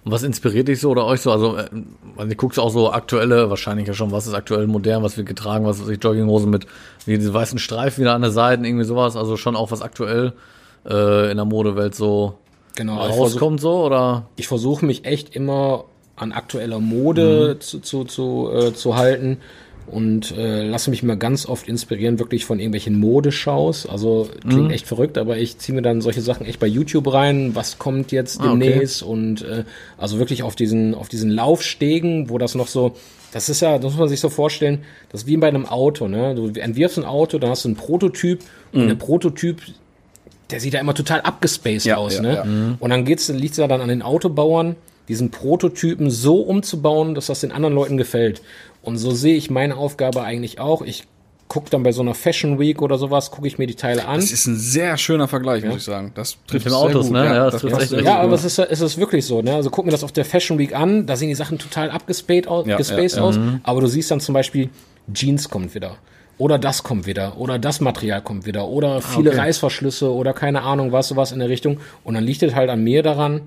D: Und was inspiriert dich so oder euch so? Also, äh, also ihr guckt auch so aktuelle, wahrscheinlich ja schon, was ist aktuell modern, was wird getragen, was ist die Jogginghosen mit, wie diese weißen Streifen wieder an der Seite, irgendwie sowas. Also schon auch was aktuell äh, in der Modewelt so
C: Genau, ich
D: rauskommt so oder?
C: ich versuche mich echt immer an aktueller Mode zu, zu, zu, äh, zu halten und äh, lasse mich mal ganz oft inspirieren, wirklich von irgendwelchen Modeshows. Also klingt echt verrückt, aber ich ziehe mir dann solche Sachen echt bei YouTube rein. Was kommt jetzt
D: Ah, okay.
C: demnächst? Und äh, also wirklich auf diesen, auf diesen Laufstegen, wo das noch so, das ist ja, das muss man sich so vorstellen, das ist wie bei einem Auto, ne? Du entwirfst ein Auto, dann hast du einen Prototyp und der Prototyp der sieht ja immer total abgespaced
A: Ja,
C: aus,
A: ja,
C: ne?
A: ja.
C: Und dann geht's, liegt's ja dann an den Autobauern, diesen Prototypen so umzubauen, dass das den anderen Leuten gefällt. Und so sehe ich meine Aufgabe eigentlich auch. Ich gucke dann bei so einer Fashion Week oder sowas, gucke ich mir die Teile an.
A: Das ist ein sehr schöner Vergleich, muss ich sagen. Das trifft sehr
D: Autos,
A: gut.
D: ne? Ja, das
A: das
D: trifft echt gut.
C: Ja,
A: gut.
C: aber es ist, es ist wirklich so, ne? Also guck mir das auf der Fashion Week an, da sehen die Sachen total abgespaced aus,
A: Ja,
C: gespaced
A: ja, ja.
C: aus, aber du siehst dann zum Beispiel, Jeans kommt wieder. Oder das kommt wieder, oder das Material kommt wieder, oder viele
D: okay.
C: Reißverschlüsse oder keine Ahnung was, sowas in der Richtung. Und dann liegt es halt an mir daran,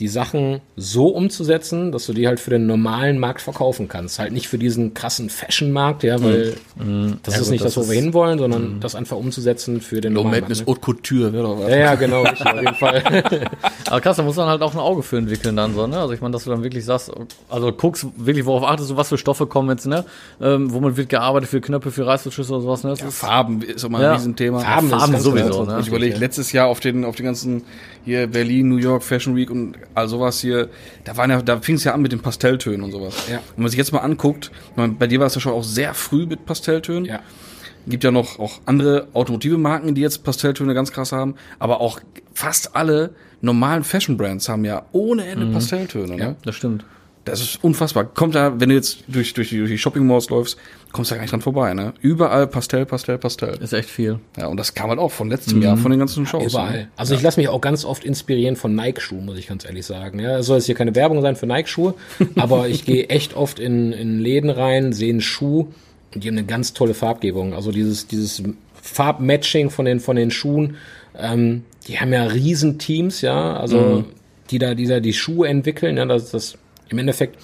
C: die Sachen so umzusetzen, dass du die halt für den normalen Markt verkaufen kannst. Halt nicht für diesen krassen Fashion-Markt, ja, weil das ist
D: gut,
C: nicht das,
D: das
C: wo wir
D: ist-
C: hinwollen, sondern das einfach umzusetzen für den
A: Low
C: normalen
A: Madness
C: Markt. Ne?
A: Haute Couture, wäre doch was.
C: Ja, ja, genau, auf jeden Fall.
D: Aber krass, da muss man halt auch ein Auge für entwickeln dann so, ne? Also ich meine, dass du dann wirklich sagst, also guckst wirklich, worauf achtest du, was für Stoffe kommen jetzt, ne? Ähm, womit wird gearbeitet, für Knöpfe, für Reißverschlüsse oder sowas, ne? Ist,
A: Farben ist auch mal
D: Ja.
A: ein Riesenthema.
C: Farben ist
D: Farben sowieso, ne?
A: Ich überlege, letztes Jahr auf den, auf den ganzen hier Berlin, New York Fashion Week und all sowas hier, da waren ja, da fing es ja an mit den Pastelltönen und sowas.
C: Ja.
A: Wenn man sich jetzt mal anguckt, bei dir war es ja schon auch sehr früh mit Pastelltönen.
C: Ja.
A: Gibt ja noch auch andere automotive Marken, die jetzt Pastelltöne ganz krass haben, aber auch fast alle normalen Fashion Brands haben ja ohne Ende Pastelltöne. Ne?
D: das stimmt.
A: Das ist unfassbar. Kommt da, wenn du jetzt durch, durch die, durch die Shopping Malls läufst, kommst du da gar nicht dran vorbei, ne? Überall Pastell, Pastell, Pastell.
D: Ist echt viel.
A: Ja, und das kam halt auch von letztem Jahr, von den ganzen Shows.
C: Überall.
A: Ne?
C: Also ich lasse mich auch ganz oft inspirieren von Nike-Schuhen, muss ich ganz ehrlich sagen. Ja, es soll jetzt hier keine Werbung sein für Nike-Schuhe, aber ich gehe echt oft in, in Läden rein, sehe einen Schuh und die haben eine ganz tolle Farbgebung. Also dieses, dieses Farbmatching von den, von den Schuhen, ähm, die haben ja Riesenteams, ja, also
A: Mhm.
C: die da, die da die Schuhe entwickeln, ja, das, das im Endeffekt,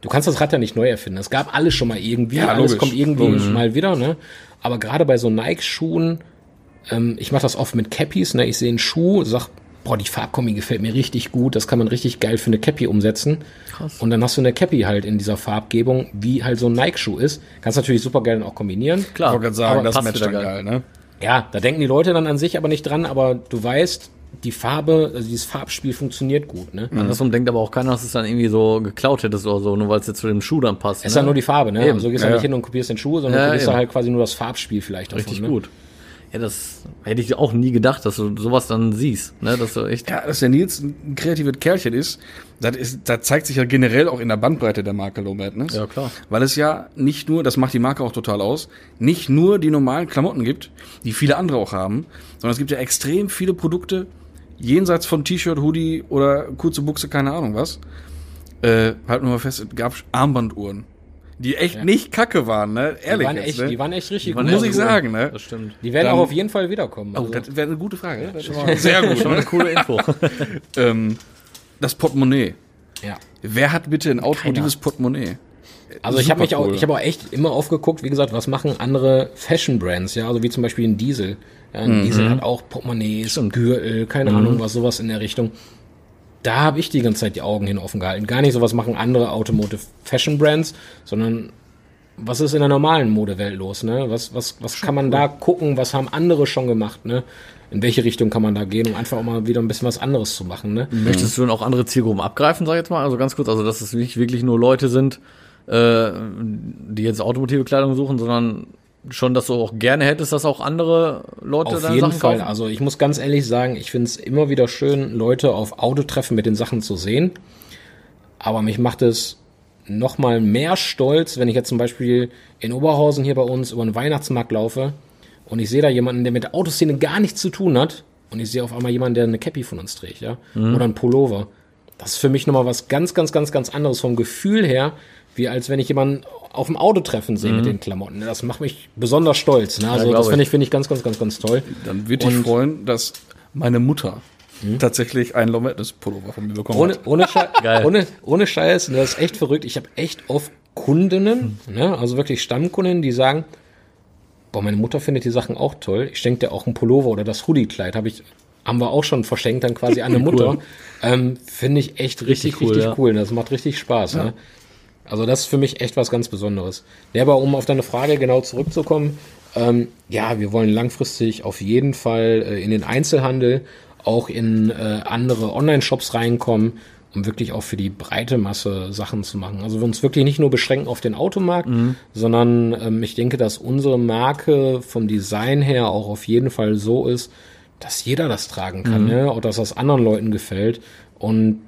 C: du kannst das Rad ja nicht neu erfinden. Es gab alles schon mal irgendwie,
A: Ja,
C: alles
A: logisch,
C: kommt irgendwie mal wieder, ne? Aber gerade bei so Nike-Schuhen, ähm, ich mache das oft mit Cappies, ne? Ich sehe einen Schuh, sag, boah, die Farbkombi gefällt mir richtig gut, das kann man richtig geil für eine Cappy umsetzen.
D: Krass.
C: Und dann hast du eine Cappy halt in dieser Farbgebung, wie halt so ein Nike-Schuh ist. Kannst natürlich super geil dann auch kombinieren.
D: Klar.
A: Ich wollte gerade sagen,
D: aber
A: das matcht dann geil, ne?
C: Ja, da denken die Leute dann an sich aber nicht dran, aber du weißt, die Farbe, also dieses Farbspiel funktioniert gut, ne?
D: Andersrum denkt aber auch keiner, dass du es dann irgendwie so geklaut hättest oder so, nur weil es jetzt zu dem Schuh dann passt.
C: Es ist
D: ne?
C: ja nur die Farbe, ne?
D: Eben.
C: Also du gehst ja,
A: Ja,
C: nicht
A: ja.
C: hin und kopierst den Schuh, sondern
D: Ja,
C: du kopierst da halt quasi nur das Farbspiel vielleicht davon,
D: Richtig
C: ne?
D: gut. Ja, das hätte ich auch nie gedacht, dass du sowas dann siehst, ne? Dass du echt.
A: Ja, dass der Nils ein kreatives Kerlchen ist, das ist, das zeigt sich ja generell auch in der Bandbreite der Marke Low Madness.
D: Ja, klar.
A: Weil es ja nicht nur, das macht die Marke auch total aus, nicht nur die normalen Klamotten gibt, die viele andere auch haben, sondern es gibt ja extrem viele Produkte, jenseits von T-Shirt, Hoodie oder kurze Buchse, keine Ahnung was. Äh, halten wir mal fest, es gab Armbanduhren, die echt nicht kacke waren, ne?
C: Die
A: Ehrlich
C: waren,
A: jetzt,
C: echt,
A: ne?
C: die waren echt richtig
D: waren
C: gut.
A: Muss ich sagen, ne?
D: Das stimmt.
C: Die werden
A: Dann-
C: auch auf jeden Fall wiederkommen.
A: Oh,
C: Also,
A: das wäre eine gute Frage. Das ist schon mal sehr gut.
D: Schon mal eine coole Info.
A: ähm, das Portemonnaie.
C: ja.
A: Wer hat bitte ein automotives Portemonnaie?
C: Also ich habe mich
A: Super
C: auch,
A: cool.
C: ich habe auch echt immer aufgeguckt, wie gesagt, was machen andere Fashion Brands, ja, also wie zum Beispiel ein Diesel. Ja, ein
A: Mhm.
C: Diesel hat auch Portemonnaies, Gürtel, keine Ahnung, was sowas in der Richtung. Da habe ich die ganze Zeit die Augen hin offen gehalten. Gar nicht so was machen andere Automotive Fashion Brands, sondern was ist in der normalen Modewelt los, ne? Was, was, was kann man da gucken, was haben andere schon gemacht, ne? In welche Richtung kann man da gehen, um einfach auch mal wieder ein bisschen was anderes zu machen, ne?
D: Möchtest du denn auch andere Zielgruppen abgreifen, sag ich jetzt mal? Also ganz kurz, also dass es nicht wirklich nur Leute sind, äh, die jetzt automotive Kleidung suchen, sondern schon, dass du auch gerne hättest, dass auch andere Leute
C: Auf jeden
D: Sachen
C: Fall.
D: kaufen?
C: Also ich muss ganz ehrlich sagen, ich finde es immer wieder schön, Leute auf Autotreffen mit den Sachen zu sehen. Aber mich macht es noch mal mehr stolz, wenn ich jetzt zum Beispiel in Oberhausen hier bei uns über den Weihnachtsmarkt laufe und ich sehe da jemanden, der mit der Autoszene gar nichts zu tun hat und ich sehe auf einmal jemanden, der eine Cappy von uns trägt, ja, oder ein Pullover. Das ist für mich nochmal was ganz, ganz, ganz, ganz anderes vom Gefühl her, wie als wenn ich jemanden auf dem Autotreffen sehe mit den Klamotten. Das macht mich besonders stolz. Ne? Also
D: glaub
C: das finde
D: ich.
C: finde ich ganz, ganz, ganz, ganz toll.
A: Dann würde ich freuen, dass meine Mutter tatsächlich ein Low Madness Pullover von mir bekommen
C: Ohne,
A: hat.
C: ohne, Schei ohne, ohne Scheiß, und das ist echt verrückt. Ich habe echt oft Kundinnen, ne, also wirklich Stammkundinnen, die sagen, boah, meine Mutter findet die Sachen auch toll. Ich schenke dir auch ein Pullover oder das Hoodie-Kleid. Habe ich haben wir auch schon verschenkt, dann quasi an eine Mutter. Ähm, Finde ich echt richtig,
D: cool,
C: richtig
D: ja.
C: cool. Das macht richtig Spaß. Ne? Also das ist für mich echt was ganz Besonderes. Ja, aber um auf deine Frage genau zurückzukommen, ähm, ja, wir wollen langfristig auf jeden Fall äh, in den Einzelhandel, auch in äh, andere Online-Shops reinkommen, um wirklich auch für die breite Masse Sachen zu machen. Also wir uns wirklich nicht nur beschränken auf den Automarkt, sondern ähm, ich denke, dass unsere Marke vom Design her auch auf jeden Fall so ist, dass jeder das tragen kann, ne? auch dass das anderen Leuten gefällt. Und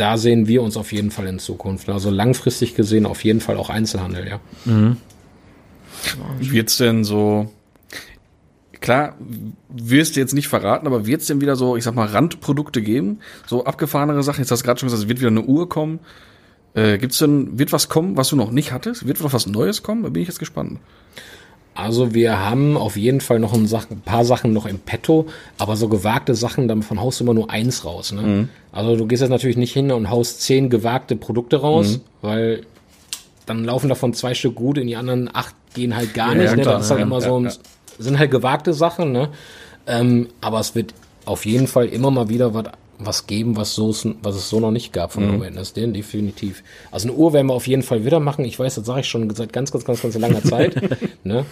C: da sehen wir uns auf jeden Fall in Zukunft. Also langfristig gesehen auf jeden Fall auch Einzelhandel, ja.
A: Wird's denn so, klar, wirst du jetzt nicht verraten, aber wird's denn wieder so, ich sag mal, Randprodukte geben? So abgefahrenere Sachen? Jetzt hast du gerade schon gesagt, es wird wieder eine Uhr kommen. Äh, gibt's denn, wird was kommen, was du noch nicht hattest? Wird noch was Neues kommen? Da bin ich jetzt gespannt.
C: Also wir haben auf jeden Fall noch ein, Sach- ein paar Sachen noch im Petto, aber so gewagte Sachen, davon haust du immer nur eins raus. Ne? Also du gehst jetzt natürlich nicht hin und haust zehn gewagte Produkte raus, weil dann laufen davon zwei Stück gut, in die anderen acht gehen halt gar nicht.
A: ja,
C: ne? das ist halt
A: ja,
C: immer
A: ja,
C: so, ein-
A: ja.
C: sind halt gewagte Sachen, ne? Ähm, aber es wird auf jeden Fall immer mal wieder was was geben, was so was es so noch nicht gab von mhm. Witness, den definitiv. Also eine Uhr werden wir auf jeden Fall wieder machen. Ich weiß, das sage ich schon seit ganz, ganz, ganz, ganz langer Zeit. ne?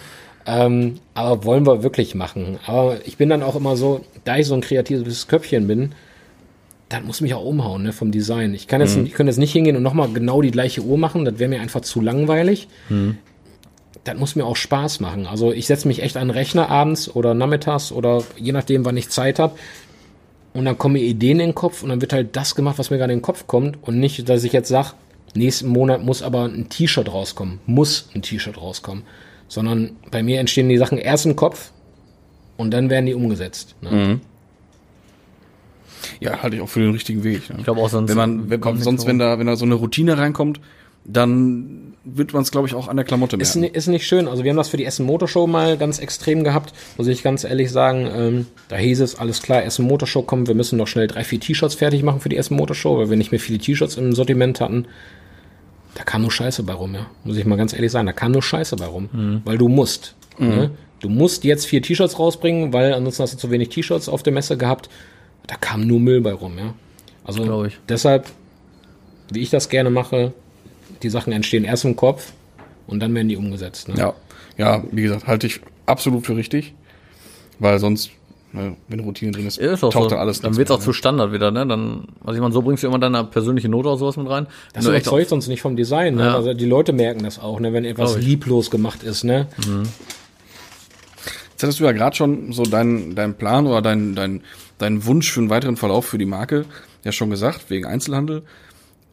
C: Ähm, aber wollen wir wirklich machen. Aber ich bin dann auch immer so, da ich so ein kreatives Köpfchen bin, das muss mich auch umhauen, ne, vom Design. Ich kann jetzt, ich könnte jetzt nicht hingehen und nochmal genau die gleiche Uhr machen, das wäre mir einfach zu langweilig. Das muss mir auch Spaß machen. Also ich setze mich echt an den Rechner abends oder nachmittags oder je nachdem, wann ich Zeit habe. Und dann kommen mir Ideen in den Kopf und dann wird halt das gemacht, was mir gerade in den Kopf kommt. Und nicht, dass ich jetzt sage, nächsten Monat muss aber ein T-Shirt rauskommen. Muss ein T-Shirt rauskommen. Sondern bei mir entstehen die Sachen erst im Kopf und dann werden die umgesetzt. Ne?
A: Ja, halte ich auch für den richtigen Weg. Ne?
D: Ich glaube auch sonst
A: wenn man, wenn, sonst, wenn da, wenn da so eine Routine reinkommt, dann wird man es, glaube ich, auch an der Klamotte
C: Ist,
A: merken.
C: ni- ist nicht schön. Also wir haben das für die Essen Motorshow mal ganz extrem gehabt, muss ich ganz ehrlich sagen. Ähm, da hieß es, alles klar, Essen Motorshow kommt, wir müssen noch schnell drei, vier T-Shirts fertig machen für die Essen Motorshow, weil wir nicht mehr viele T-Shirts im Sortiment hatten. Da kam nur Scheiße bei rum, ja. Muss ich mal ganz ehrlich sagen, da kam nur Scheiße bei rum. Weil du musst. Ne? Du musst jetzt vier T-Shirts rausbringen, weil ansonsten hast du zu wenig T-Shirts auf der Messe gehabt. Da kam nur Müll bei rum, ja. Also deshalb, wie ich das gerne mache, die Sachen entstehen erst im Kopf und dann werden die umgesetzt. Ne?
A: Ja, ja, wie gesagt, halte ich absolut für richtig, weil sonst, ne, wenn Routine drin ist,
D: Ja, ist auch
A: taucht
D: so.
A: dann alles
D: Dann
A: nichts
D: wird's auch
A: mehr,
D: zu Standard wieder, ne? Dann, also ich meine, so bringst du immer deine persönliche Note oder sowas mit rein.
C: Das überzeugt uns nicht vom Design. Ne?
D: Ja.
C: Also die Leute merken das auch, ne? wenn etwas lieblos gemacht ist. Ne?
A: Jetzt hattest du ja gerade schon so deinen deinen Plan oder deinen dein, dein Wunsch für einen weiteren Verlauf für die Marke ja schon gesagt, wegen Einzelhandel.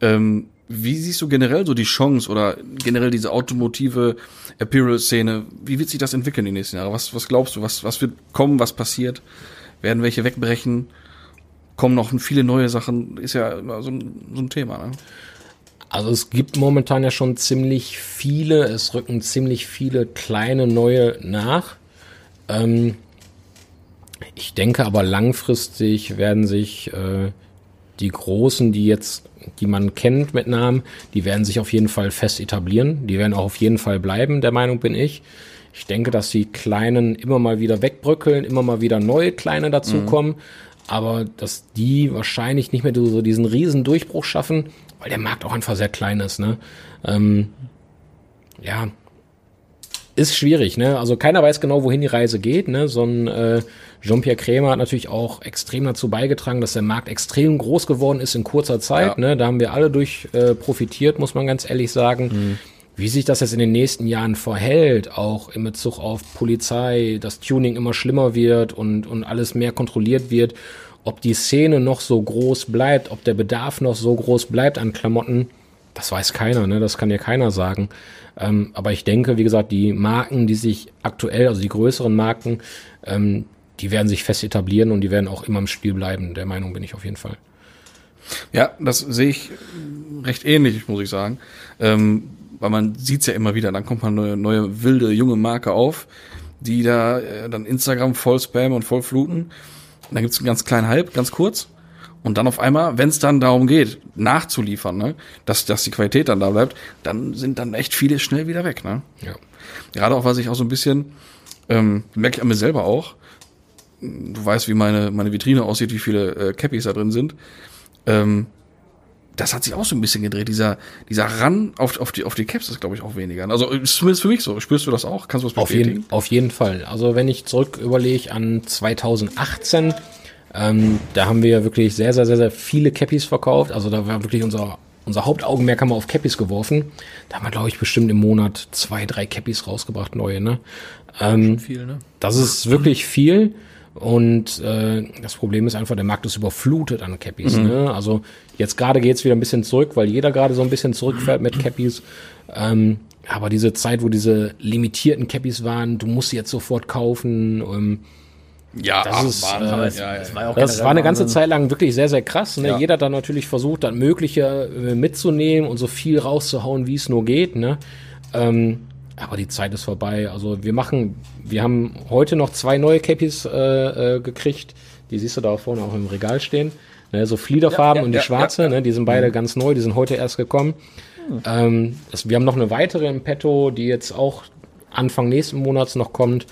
A: Ähm, wie siehst du generell so die Chance oder generell diese automotive Apparel-Szene? Wie wird sich das entwickeln die nächsten Jahre? Was, was glaubst du? Was, was wird kommen? Was passiert? Werden welche wegbrechen? Kommen noch viele neue Sachen? Ist ja immer so ein, so ein Thema. Ne?
C: Also es gibt momentan ja schon ziemlich viele, es rücken ziemlich viele kleine neue nach. Ähm, ich denke aber langfristig werden sich äh, die Großen, die jetzt, die man kennt mit Namen, die werden sich auf jeden Fall fest etablieren. Die werden auch auf jeden Fall bleiben, der Meinung bin ich. Ich denke, dass die Kleinen immer mal wieder wegbröckeln, immer mal wieder neue Kleine dazukommen, aber dass die wahrscheinlich nicht mehr so diesen riesen Durchbruch schaffen, weil der Markt auch einfach sehr klein ist. Ne? Ähm, ja, ist schwierig, ne? Also keiner weiß genau, wohin die Reise geht, ne? So ein äh, Jean-Pierre Krämer hat natürlich auch extrem dazu beigetragen, dass der Markt extrem groß geworden ist in kurzer Zeit,
A: Ja.
C: ne? Da haben wir alle durch äh, profitiert, muss man ganz ehrlich sagen. Wie sich das jetzt in den nächsten Jahren verhält, auch in Bezug auf Polizei, das Tuning immer schlimmer wird und, und alles mehr kontrolliert wird, ob die Szene noch so groß bleibt, ob der Bedarf noch so groß bleibt an Klamotten, das weiß keiner, ne? Das kann ja keiner sagen. Ähm, aber ich denke, wie gesagt, die Marken, die sich aktuell, also die größeren Marken, ähm, die werden sich fest etablieren und die werden auch immer im Spiel bleiben. Der Meinung bin ich auf jeden Fall.
A: Ja, das sehe ich recht ähnlich, muss ich sagen. Ähm, weil man sieht's ja immer wieder, dann kommt man eine neue wilde junge Marke auf, die da äh, dann Instagram voll spammen und voll fluten. Und dann gibt's einen ganz kleinen Hype, ganz kurz. Und dann auf einmal, wenn es dann darum geht, nachzuliefern, ne, dass, dass die Qualität dann da bleibt, dann sind dann echt viele schnell wieder weg. Ne?
C: Ja.
A: Gerade auch, was ich auch so ein bisschen, ähm, merke ich an mir selber auch, du weißt, wie meine, meine Vitrine aussieht, wie viele äh, Cappies da drin sind. Ähm, das hat sich auch so ein bisschen gedreht. Dieser, dieser Ran auf, auf, die, auf die Caps ist, glaube ich, auch weniger. Also ist zumindest für mich so. Spürst du das auch? Kannst du das
C: Auf jeden, auf jeden Fall. Also wenn ich zurück überlege an 2018, ähm, da haben wir wirklich sehr, sehr, sehr, sehr viele Cappies verkauft. Also da war wirklich unser, unser Hauptaugenmerk haben wir auf Cappies geworfen. Da haben wir, glaube ich, bestimmt im Monat zwei, drei Cappies rausgebracht, neue. Ne? Ähm,
D: Viel, ne?
C: das ist wirklich viel. Und äh, das Problem ist einfach, der Markt ist überflutet an Cappies. Ne? Also jetzt gerade geht's wieder ein bisschen zurück, weil jeder gerade so ein bisschen zurückfährt mit Cappies. Ähm, aber diese Zeit, wo diese limitierten Cappies waren, du musst sie jetzt sofort kaufen. Ähm,
A: Ja,
C: Das ist,
A: Wahnsinn.
C: äh,
A: ja,
D: Das,
A: ja,
D: das
A: ja.
D: war ja auch
C: das war eine ganze
D: Wahnsinn.
C: Zeit lang wirklich sehr, sehr krass. Ne?
A: Ja.
C: Jeder hat dann natürlich versucht, das Mögliche äh, mitzunehmen und so viel rauszuhauen, wie es nur geht. Ne? Ähm, aber die Zeit ist vorbei. Also wir machen, wir haben heute noch zwei neue Cappies äh, äh, gekriegt. Die siehst du da vorne auch im Regal stehen. Ne? So Fliederfarben
A: Ja, ja,
C: und die
A: ja,
C: schwarze,
A: ja, ja.
C: Ne? die sind beide ganz neu, die sind heute erst gekommen. Ähm, das, wir haben noch eine weitere im Petto, die jetzt auch Anfang nächsten Monats noch kommt.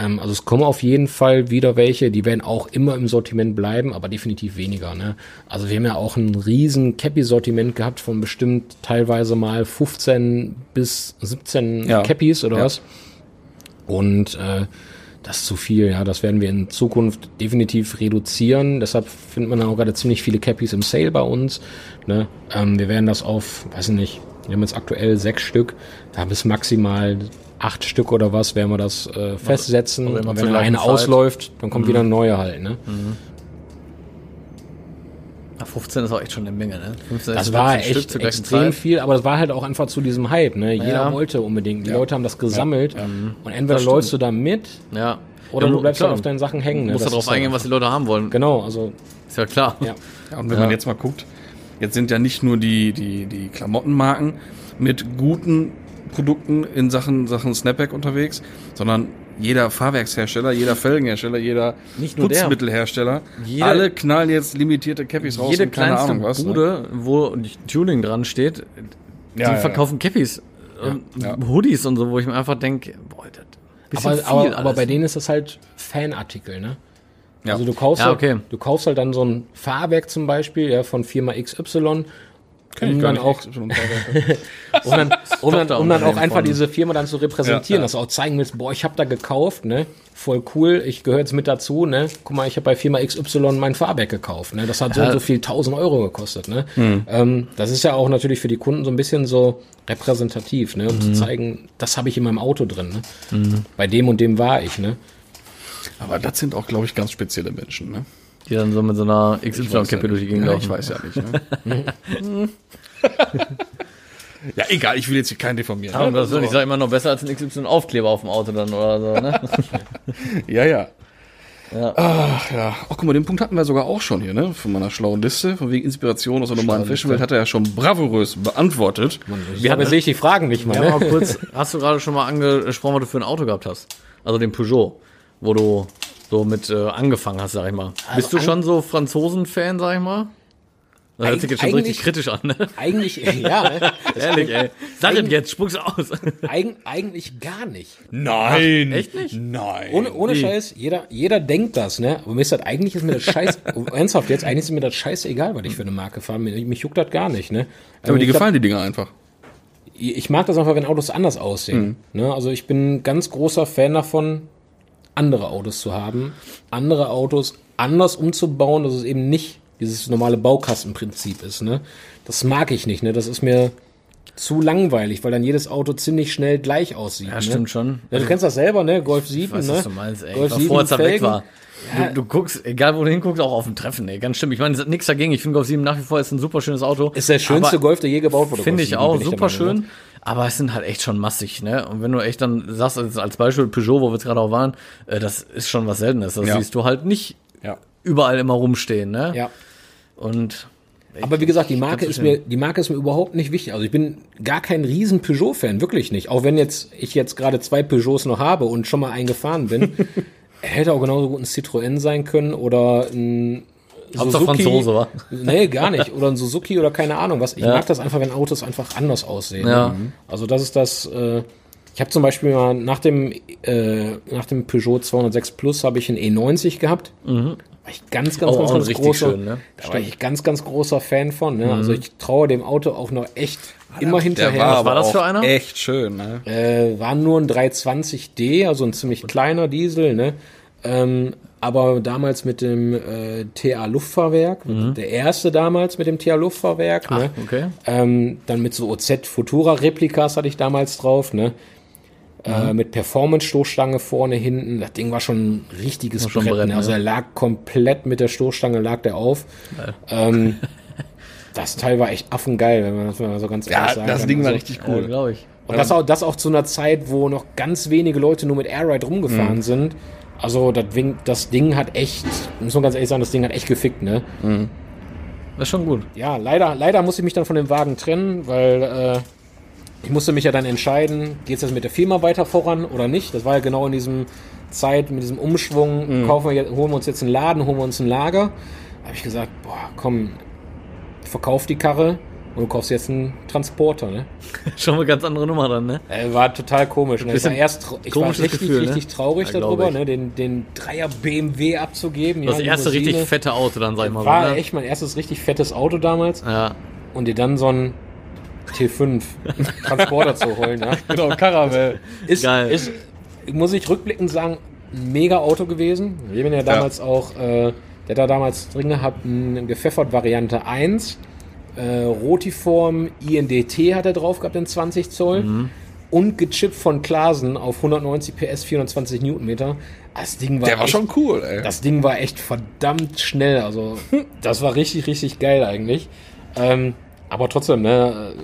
C: Ähm, also es kommen auf jeden Fall wieder welche, die werden auch immer im Sortiment bleiben, aber definitiv weniger. Ne? Also wir haben ja auch ein riesen Cappy-Sortiment gehabt von bestimmt teilweise mal 15 bis 17
A: Ja.
C: Cappies oder
A: Ja.
C: was. Und äh, das ist zu viel, ja. Das werden wir in Zukunft definitiv reduzieren. Deshalb findet man auch gerade ziemlich viele Cappies im Sale bei uns. Ne? Ähm, wir werden das auf, weiß ich nicht, wir haben jetzt aktuell sechs Stück, da bis maximal acht Stück oder was, werden wir das äh, festsetzen.
D: also immer
C: Und wenn eine
D: Zeit.
C: ausläuft, dann kommt wieder eine neue halt. Ne?
D: Ja, 15 ist auch echt schon eine Menge, ne? 15
C: Das war
D: 15 Stück
C: echt extrem
D: Zeit.
C: viel, aber das war halt auch einfach zu diesem Hype. Ne? Jeder
D: Ja.
C: wollte unbedingt. Die
A: Ja.
C: Leute haben das gesammelt. Und entweder
D: Das stimmt.
C: läufst du da mit
D: Ja.
C: oder
D: ja,
C: du bleibst
D: klar.
C: halt auf deinen Sachen hängen. Ne?
D: Du musst darauf
C: ist halt
D: eingehen, was die Leute haben wollen.
C: Genau, also
D: Ist ja klar.
C: ja.
A: Ja, und wenn
D: Ja.
A: man jetzt mal guckt, jetzt sind ja nicht nur die, die, die Klamottenmarken mit guten Produkten in Sachen, Sachen Snapback unterwegs, sondern jeder Fahrwerkshersteller, jeder Felgenhersteller, jeder
D: Nicht nur der.
A: Putzmittelhersteller,
D: Jeder-
A: alle knallen jetzt limitierte Cappies raus
D: Jede
A: und keine
D: kleinste
A: Ahnung was. ne?
D: Bude, wo Tuning dran steht, die
A: Ja, ja,
D: verkaufen Cappies und
A: ja.
D: Hoodies und so, wo ich mir einfach denke, boah, das bisschen
C: Aber,
D: viel
C: aber, aber
D: alles.
C: bei denen ist das halt Fanartikel, ne?
A: Ja.
C: Also du kaufst,
D: Ja,
C: halt,
D: okay.
C: du kaufst halt dann so ein Fahrwerk zum Beispiel, ja, von Firma XY.
A: Kenn ich
C: um
A: gar
C: dann
A: nicht.
C: auch, um dann, um dann, um dann auch einfach diese Firma dann zu repräsentieren,
A: Ja, ja.
C: dass du auch zeigen willst, boah, ich habe da gekauft, ne? Voll cool, ich gehöre jetzt mit dazu, ne? Guck mal, ich habe bei Firma XY mein Fahrwerk gekauft, ne? Das hat so und so viel 1000 Euro gekostet, ne?
A: Hm.
C: Ähm, das ist ja auch natürlich für die Kunden so ein bisschen so repräsentativ, ne? Um
A: Hm.
C: zu zeigen, das habe ich in meinem Auto drin, ne? Bei dem und dem war ich, ne?
A: Aber das sind auch, glaube ich, ganz spezielle Menschen. Ne?
D: Die dann so mit so einer
A: ja
D: durch die. Gegend
A: ja,
D: laufen.
A: Ich weiß ja nicht. Ne? ja, egal, ich will jetzt hier keinen diffamieren.
D: Ja, und
A: ne?
D: das ist, ich sag immer noch besser als ein XY-Aufkleber auf dem Auto dann oder so, ne?
A: Ja, ja.
D: Ja.
A: Ach ja. Ach, guck mal, den Punkt hatten wir sogar auch schon hier, ne? Von meiner schlauen Liste. Von wegen Inspiration aus der normalen Fashionwelt hat er ja schon bravourös beantwortet.
C: Wir haben, sehe ich die Fragen nicht mal,
D: Ja,
C: ne?
D: aber kurz, hast du gerade schon mal angesprochen, was du für ein Auto gehabt hast? Also den Peugeot, wo du so mit äh, angefangen hast, sag ich mal. Bist du schon so Franzosen-Fan, sag ich mal? Das hört sich jetzt schon so richtig kritisch an, ne?
C: Eigentlich, ja, ne?
D: Ehrlich, ey. Sag es jetzt, spuck's aus.
C: Eig, eigentlich gar nicht.
A: Nein.
D: echt nicht?
A: Nein.
C: Ohne, ohne? Scheiß, jeder, jeder denkt das, ne? Aber mir ist das eigentlich ist mir das Scheiß, ernsthaft jetzt, eigentlich ist mir das Scheiß egal, was ich für eine Marke fahre. Mich, mich juckt das gar nicht, ne?
A: Aber die
C: ich,
A: gefallen die Dinger einfach.
C: ich mag das einfach, wenn Autos anders aussehen. Ne? Also ich bin ein ganz großer Fan davon, andere Autos zu haben, andere Autos anders umzubauen, dass es eben nicht dieses normale Baukastenprinzip ist. Ne? Das mag ich nicht. Ne? Das ist mir zu langweilig, weil dann jedes Auto ziemlich schnell gleich aussieht.
D: Ja,
C: ne?
D: stimmt schon.
C: Ja, du kennst das selber, ne? Golf 7,
D: Ich weiß,
C: ne?
D: was du meinst, ey.
C: Golf
D: Golf Bevor es da weg
C: Felgen.
D: Du, du guckst, egal wo du hinguckst, auch auf dem Treffen, ey. Ganz stimmt. Ich meine, nichts dagegen. Ich finde Golf 7 nach wie vor ist ein super schönes Auto.
C: Ist der schönste
D: Aber-
C: Golf, der je gebaut wurde.
D: Finde ich
C: 7,
D: auch, super
C: Meinung, ne?
D: schön. Aber es sind halt echt schon massig, ne? Und wenn du echt dann sagst, als, als Beispiel Peugeot, wo wir jetzt gerade auch waren, äh, das ist schon was Seltenes. Das
A: Ja.
D: siehst du halt nicht
A: Ja.
D: überall immer rumstehen, ne?
C: Ja.
D: Und
C: Aber wie gesagt, die Marke ist mir, die Marke ist mir überhaupt nicht wichtig. Also ich bin gar kein riesen Peugeot-Fan, wirklich nicht. Auch wenn jetzt ich jetzt gerade zwei Peugeots noch habe und schon mal eingefahren bin, hätte auch genauso gut ein Citroën sein können oder ein
D: Hauptsache Franzose, wa?
C: Nee, gar nicht. Oder ein Suzuki oder keine Ahnung was. Ich
D: Ja.
C: mag das einfach, wenn Autos einfach anders aussehen.
D: Ja.
C: Mhm. Also das ist das, äh, ich habe zum Beispiel mal nach dem, äh, nach dem Peugeot 206 Plus habe ich einen E90 gehabt. War ich ganz, ganz,
D: Oh,
C: ganz, ganz großer,
D: schön, ne?
C: da war ich ganz, ganz großer Fan von. Ne? Also ich traue dem Auto auch noch echt immer
A: Der
C: hinterher.
A: war,
D: war das für einer?
A: echt schön, ne?
C: Äh, war nur ein 320D, also ein ziemlich kleiner Diesel, ne? Ähm, aber damals mit dem äh, TA Luftfahrwerk, der erste damals mit dem TA Luftfahrwerk, ne?
D: okay.
C: Ähm, dann mit so OZ Futura Replikas hatte ich damals drauf, ne? Äh, mit Performance-Stoßstange vorne, hinten. Das Ding war schon ein richtiges
D: schon
C: Brett.
D: Brett?
C: Also er lag komplett mit der Stoßstange, lag der auf. Ähm, das Teil war echt affengeil, wenn man das mal so ganz
A: Ja,
C: ehrlich sagen
A: das
C: kann.
A: Ding war
C: Also-
A: richtig
D: Cool,
A: cool.
D: glaube ich.
C: und das auch, das auch zu einer Zeit, wo noch ganz wenige Leute nur mit Airride rumgefahren
A: Mhm.
C: sind. Also das Ding, das Ding hat echt, muss man ganz ehrlich sagen, das Ding hat echt gefickt, ne?
D: Das ist schon gut.
C: Ja, leider, leider musste ich mich dann von dem Wagen trennen, weil äh, ich musste mich ja dann entscheiden, geht es jetzt mit der Firma weiter voran oder nicht. Das war ja genau in diesem Zeit, mit diesem Umschwung, kaufen wir jetzt, holen wir uns jetzt einen Laden, holen wir uns ein Lager. Da habe ich gesagt, boah, komm, verkauf die Karre und du kaufst jetzt einen Transporter, ne?
D: Schon eine ganz andere Nummer dann, ne?
C: Äh, war total komisch. Ne? Ich war erst ich war richtig,
D: Gefühl, ne?
C: richtig traurig
D: Ja,
C: darüber, ne? den, den Dreier BMW abzugeben.
D: Das
C: ja,
D: erste
C: Limousine.
D: richtig fette Auto dann, sag ich mal.
C: War
D: so, ne?
C: echt mein erstes richtig fettes Auto damals.
D: Ja.
C: Und dir dann so ein T5 Transporter zu holen. Ja?
A: Genau, Caravelle.
C: Ist,
D: Geil.
C: ist, muss ich rückblickend sagen, ein mega Auto gewesen. Wir haben ja damals auch, äh, der hat da damals drin gehabt, eine gepfeffert Variante 1. Äh, Rotiform INDT hat er drauf gehabt in 20 Zoll.
A: Mhm.
C: Und gechippt von Klasen auf 190 PS, 420 Newtonmeter. Das Ding war,
A: Der war
C: echt,
A: schon cool, ey.
C: das Ding war echt verdammt schnell. Also, das war richtig, richtig geil eigentlich. Ähm, aber trotzdem, ne,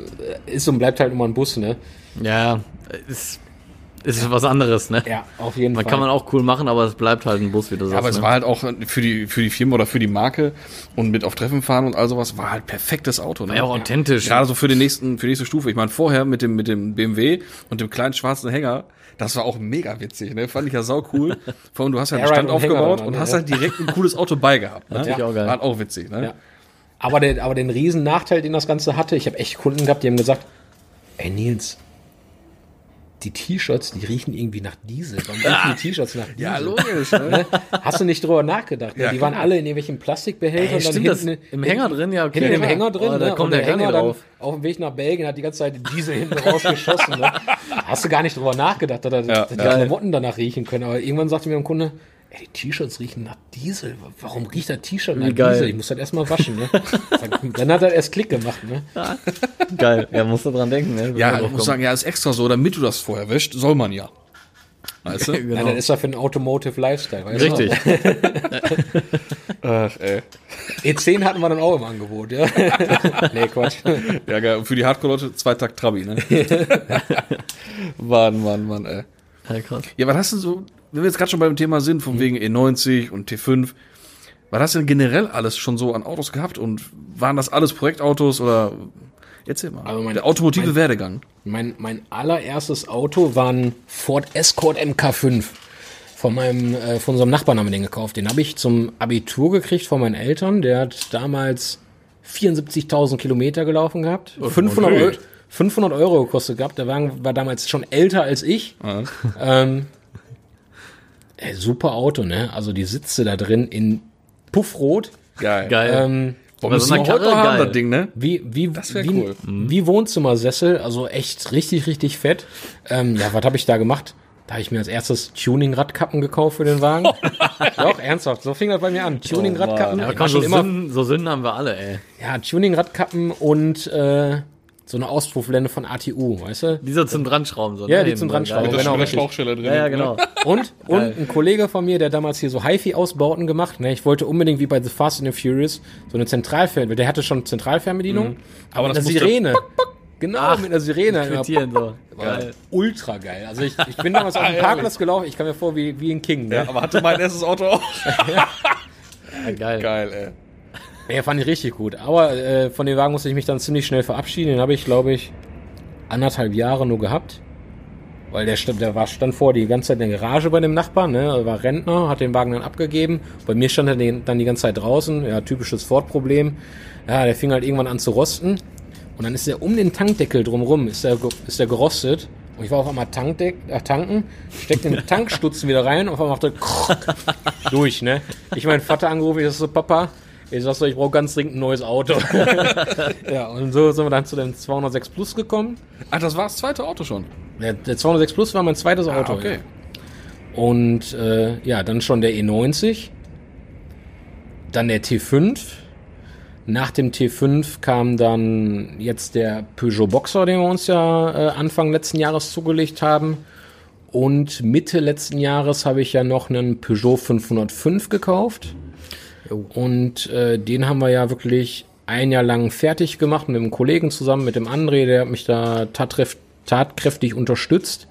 C: ist und bleibt halt immer ein Bus, ne?
D: Ja, ist, ist was anderes, ne?
C: Ja, auf jeden
D: Man
C: Fall.
D: kann man auch cool machen, aber es bleibt halt ein Bus, wie du sagst.
A: aber es
D: ne?
A: war halt auch für die, für die Firma oder für die Marke und mit auf Treffen fahren und all sowas, war halt perfektes Auto. Ne?
D: ja auch authentisch.
A: Gerade so für den nächsten, für die nächste Stufe. Ich meine, vorher mit dem, mit dem BMW und dem kleinen schwarzen Hänger, das war auch mega witzig, ne? Fand ich ja sau cool. Vor allem, du hast ja einen Stand
C: und
A: aufgebaut
C: dran,
A: und
C: ja.
A: hast halt direkt ein cooles Auto bei gehabt. Ne?
D: Natürlich auch geil.
A: War halt auch witzig, ne?
C: Ja. Aber, der, aber den riesen Nachteil, den das Ganze hatte, ich habe echt Kunden gehabt, die haben gesagt, ey Nils, die T-Shirts, die riechen irgendwie nach Diesel. Warum riechen die T-Shirts nach Diesel?
A: Ja, logisch, ne?
C: Hast du nicht drüber nachgedacht? ne?
A: Ja,
C: die waren alle in irgendwelchen Plastikbehältern.
D: Ey, stimmt das im Hänger drin? Ja, okay.
C: Hinten im
D: Ja.
C: Hänger drin,
D: Oh, da
C: ne?
D: kommt
C: und
D: der Hänger
C: dann
D: drauf.
C: auf dem Weg nach Belgien hat die ganze Zeit Diesel hinten rausgeschossen. Ne? Hast du gar nicht drüber nachgedacht, dass, er- dass die
A: ja.
C: Klamotten danach riechen können. Aber irgendwann sagte mir ein Kunde, ey, die T-Shirts riechen nach Diesel. Warum riecht das T-Shirt nach
D: geil.
C: Diesel? Ich muss das erstmal waschen. Ne? Dann hat er erst Klick gemacht. Ne?
D: Geil. Ja, musst du dran denken, ne?
A: Ja, ich muss sagen, ja, ist extra so, damit du das vorher wäscht, soll man ja. Weißt du?
C: Nein,
D: genau.
C: das ist ja für einen Automotive Lifestyle. Weißt du?
D: Richtig.
A: Ach, ey.
C: E10 hatten wir dann auch im Angebot, ja. nee, Quatsch.
A: Ja, geil. Und für die Hardcore-Leute, Zweitakt Trabi, ne? Mann, Mann, Mann, ey.
D: Ja, krass.
A: Ja, was hast du so, wenn wir jetzt gerade schon beim Thema sind, von wegen E90 und T5, was hast du denn generell alles schon so an Autos gehabt und waren das alles Projektautos oder erzähl mal.
C: Also mein-
A: der automotive
C: mein-
A: Werdegang.
C: Mein, mein allererstes Auto war ein Ford Escort MK5. Von meinem, äh, von unserem Nachbarn haben wir den gekauft. Den habe ich zum Abitur gekriegt von meinen Eltern. Der hat damals 74.000 Kilometer gelaufen gehabt. 500,
A: okay.
C: Euro, 500 Euro gekostet gehabt. Der Wagen war damals schon älter als ich. Ähm, ey, super Auto, ne? Also die Sitze da drin in Puffrot.
A: Geil.
D: Geil.
C: Ähm,
A: Warum
D: Bei
A: müssen wir heute
D: Karre
A: haben,
D: geil.
A: das Ding, ne?
C: Wie, wie,
A: Das wär
C: wie,
A: cool.
C: wie Wohnzimmersessel, also echt richtig, richtig fett. Ähm, ja, was habe ich da gemacht? Da habe ich mir als erstes Tuning-Radkappen gekauft für den Wagen. Doch, ernsthaft, so fing das bei mir an. Tuning-Radkappen.
D: ja,
C: war
D: komm, so, Sünden, so Sünden haben wir alle, ey.
C: ja, Tuning-Radkappen und äh, so eine Auspuffblende von ATU, weißt du?
D: Diese zum Dranschrauben. So,
C: Ja,
D: ne?
C: die zum
D: so,
C: Dranschrauben,
D: geil.
C: genau,
A: mit drin.
D: Ja, ja, genau.
C: Und, und ein Kollege von mir, der damals hier so HiFi-Ausbauten gemacht, ne, ich wollte unbedingt wie bei The Fast and the Furious so eine Zentralfern, der hatte schon Zentralfernbedienung, aber mit
A: das musste-
C: Sirene. Genau, mit einer Sirene.
D: Quittieren so.
C: War
D: Geil.
C: ultra geil. Also ich, ich bin damals auf dem Parkplatz gelaufen, ich kam mir vor wie, wie ein King. Ne?
A: Ja, aber hatte mein erstes Auto auch.
D: Ja, geil.
A: Geil, ey.
C: Ja, fand ich richtig gut. Aber äh, von dem Wagen musste ich mich dann ziemlich schnell verabschieden. Den habe ich, glaube ich, anderthalb Jahre nur gehabt. Weil der, stand- der war, stand vor die ganze Zeit in der Garage bei dem Nachbarn, ne? Er war Rentner, hat den Wagen dann abgegeben. Bei mir stand er den, dann die ganze Zeit draußen. Ja, typisches Ford-Problem. Ja, der fing halt irgendwann an zu rosten. Und dann ist er um den Tankdeckel drumrum, ist ge- ist der gerostet. Und ich war auf einmal Tankdeck, äh, tanken, steck den Tankstutzen wieder rein und auf einmal macht er durch, ne? Ich meinen Vater angerufen, ich so, Papa, ich sag so, ich brauche ganz dringend ein neues Auto. ja, und so sind wir dann zu dem 206 Plus gekommen.
A: Ach, das war das zweite Auto schon.
C: Der, der 206 Plus war mein zweites Auto.
A: Ah, okay.
C: Ja. Und äh, ja, dann schon der E90, dann der T5. Nach dem T5 kam dann jetzt der Peugeot Boxer, den wir uns ja äh, Anfang letzten Jahres zugelegt haben. Und Mitte letzten Jahres habe ich ja noch einen Peugeot 505 gekauft. Und äh, den haben wir ja wirklich ein Jahr lang fertig gemacht mit einem Kollegen zusammen, mit dem André, der hat mich da tatkräft, tatkräftig unterstützt.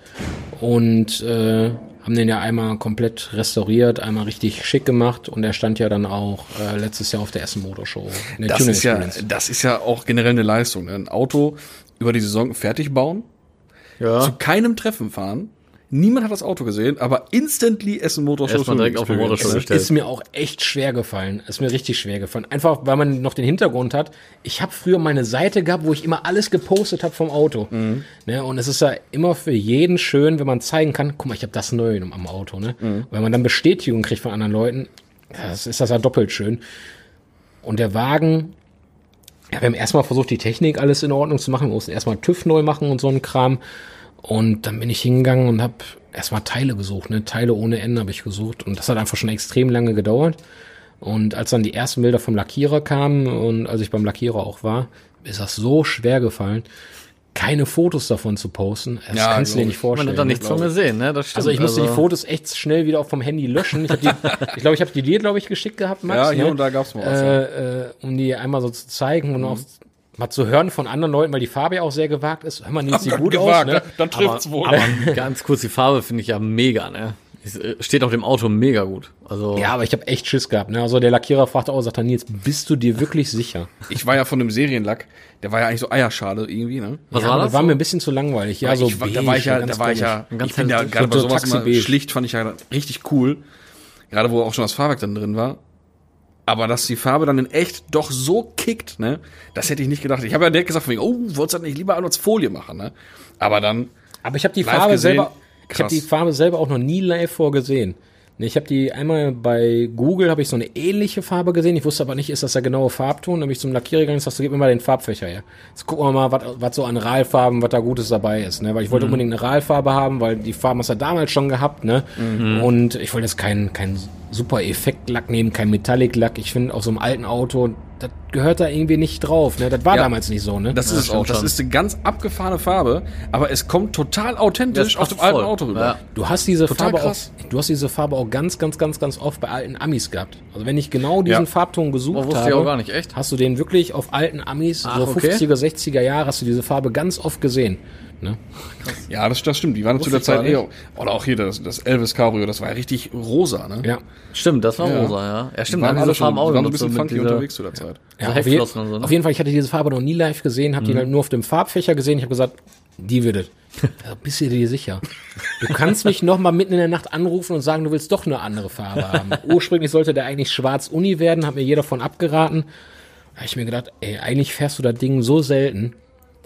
C: Und äh, haben den ja einmal komplett restauriert, einmal richtig schick gemacht und er stand ja dann auch äh, letztes Jahr auf der Essen Motor Show. in der
A: Das
C: Tuning
A: ist, ja,
C: Experience.
A: das ist ja auch generell eine Leistung. ne? Ein Auto über die Saison fertig bauen,
D: Ja.
A: zu keinem Treffen fahren. Niemand hat das Auto gesehen, aber instantly Essen Motor Show
D: Erstmal direkt auf dem
A: Experience.
D: Motorshow
C: Es
D: gestellt.
C: ist mir auch echt schwer gefallen. Ist mir richtig schwer gefallen. Einfach, weil man noch den Hintergrund hat. Ich habe früher meine Seite gehabt, wo ich immer alles gepostet habe vom Auto. Ne? Und es ist ja immer für jeden schön, wenn man zeigen kann, guck mal, ich habe das neu am Auto. Ne? Weil man dann Bestätigung kriegt von anderen Leuten. Das ist das ja doppelt schön. Und der Wagen, ja, wir haben erstmal versucht, die Technik alles in Ordnung zu machen. Wir mussten erstmal TÜV neu machen und so ein Kram. Und dann bin ich hingegangen und habe erstmal Teile gesucht, ne? Teile ohne Ende habe ich gesucht. Und das hat einfach schon extrem lange gedauert. Und als dann die ersten Bilder vom Lackierer kamen und als ich beim Lackierer auch war, ist das so schwer gefallen, keine Fotos davon zu posten. Das
A: Ja,
C: kannst du dir
A: glaub
C: nicht
A: ich.
D: Man
C: vorstellen.
D: hat da nichts von gesehen, ne? Das stimmt.
C: also ich musste die Fotos echt schnell wieder auch vom Handy löschen. Ich, hab die, ich glaube, ich habe die dir, glaube ich, geschickt gehabt, Max.
A: Ja, hier
C: ne?
A: und da gab's mal was. ja.
C: äh, äh, um die einmal so zu zeigen und auch mal zu hören von anderen Leuten, weil die Farbe ja auch sehr gewagt ist. Hör mal, Nils, sieht gut
A: Gewagt,
C: aus. Ne?
A: Dann trifft's wohl.
D: Aber ganz kurz, die Farbe finde ich ja mega, ne? Äh, Steht auf dem Auto mega gut. Also,
C: Ja, aber ich habe echt Schiss gehabt. Ne? Also der Lackierer fragte auch, sagt er, Nils, bist du dir wirklich sicher?
A: Ich war ja von dem Serienlack, der war ja eigentlich so Eierschale irgendwie, ne?
D: was
C: ja,
D: war
C: aber
D: das?
C: war
D: so?
C: mir ein bisschen zu langweilig. Ja, so
A: ich, war- da war ich ja,
C: ganz
A: da war ich ja, ich bin ja gerade bei
C: so
A: sowas immer
C: Taxi-beige.
A: schlicht, fand ich ja richtig cool. Gerade wo auch schon das Fahrwerk dann drin war. Aber dass die Farbe dann in echt doch so kickt, ne, das hätte ich nicht gedacht. Ich habe ja direkt gesagt, von wegen, oh, wolltest du das nicht lieber als Folie machen, ne? Aber dann,
C: Aber ich habe die Farbe
A: gesehen,
C: selber, ich habe
A: krass.
C: die Farbe selber auch noch nie live vorgesehen. Ne, Ich habe die einmal bei Google habe ich so eine ähnliche Farbe gesehen. Ich wusste aber nicht, ist das der genaue Farbton. Dann bin ich zum Lackierer gegangen und sagte, gib mir mal den Farbfächer her. Jetzt gucken wir mal, was, so an Ralfarben, was da Gutes dabei ist. Ne? Weil ich
A: Mhm.
C: wollte unbedingt eine Ralfarbe haben, weil die Farben hast du damals schon gehabt. Ne?
A: Mhm.
C: Und ich wollte jetzt keinen kein super Effektlack nehmen, kein Metallic-Lack. Ich finde, auf so einem alten Auto, das gehört da irgendwie nicht drauf. Ne? Das war
A: Ja.
C: damals nicht so. Ne?
A: das ist es auch. Das
D: schon.
A: ist eine ganz abgefahrene Farbe, aber es kommt total authentisch
D: Das
A: aus dem
D: passt
A: alten
D: voll.
A: Auto rüber.
D: Ja.
C: Du hast diese
A: Total
C: Farbe
A: krass.
C: auch, du hast diese Farbe auch ganz, ganz, ganz, ganz oft bei alten Amis gehabt. Also wenn ich genau diesen
A: Ja.
C: Farbton gesucht
D: Oh,
C: habe,
D: ich auch gar nicht, echt?
C: hast du den wirklich auf alten Amis,
D: Ach,
C: so
D: okay.
C: 50er, 60er Jahre, hast du diese Farbe ganz oft gesehen. Ne?
A: Ja, das, das stimmt. Die waren zu der Zeit eher, oder auch hier das, das Elvis Cabrio, das war ja richtig rosa, ne?
C: Ja.
D: Stimmt, das war
A: Ja.
D: rosa, ja. Ja,
A: Die
D: stimmt,
A: waren
D: da haben
A: alle
D: diese Farben
A: die
D: auch
A: waren ein
D: genutzt,
A: bisschen
D: so
A: funky
D: dieser-
A: unterwegs zu der Zeit.
C: Ja,
D: So
C: auf, je,
D: so, ne?
C: auf jeden Fall, ich hatte diese Farbe noch nie live gesehen, habe die halt nur auf dem Farbfächer gesehen. Ich habe gesagt, die wird es. Ja, bist du dir sicher? Du kannst mich noch mal mitten in der Nacht anrufen und sagen, du willst doch eine andere Farbe haben. Ursprünglich sollte der eigentlich schwarz-uni werden, hat mir jeder von abgeraten. Da habe ich mir gedacht, ey, eigentlich fährst du das Ding so selten.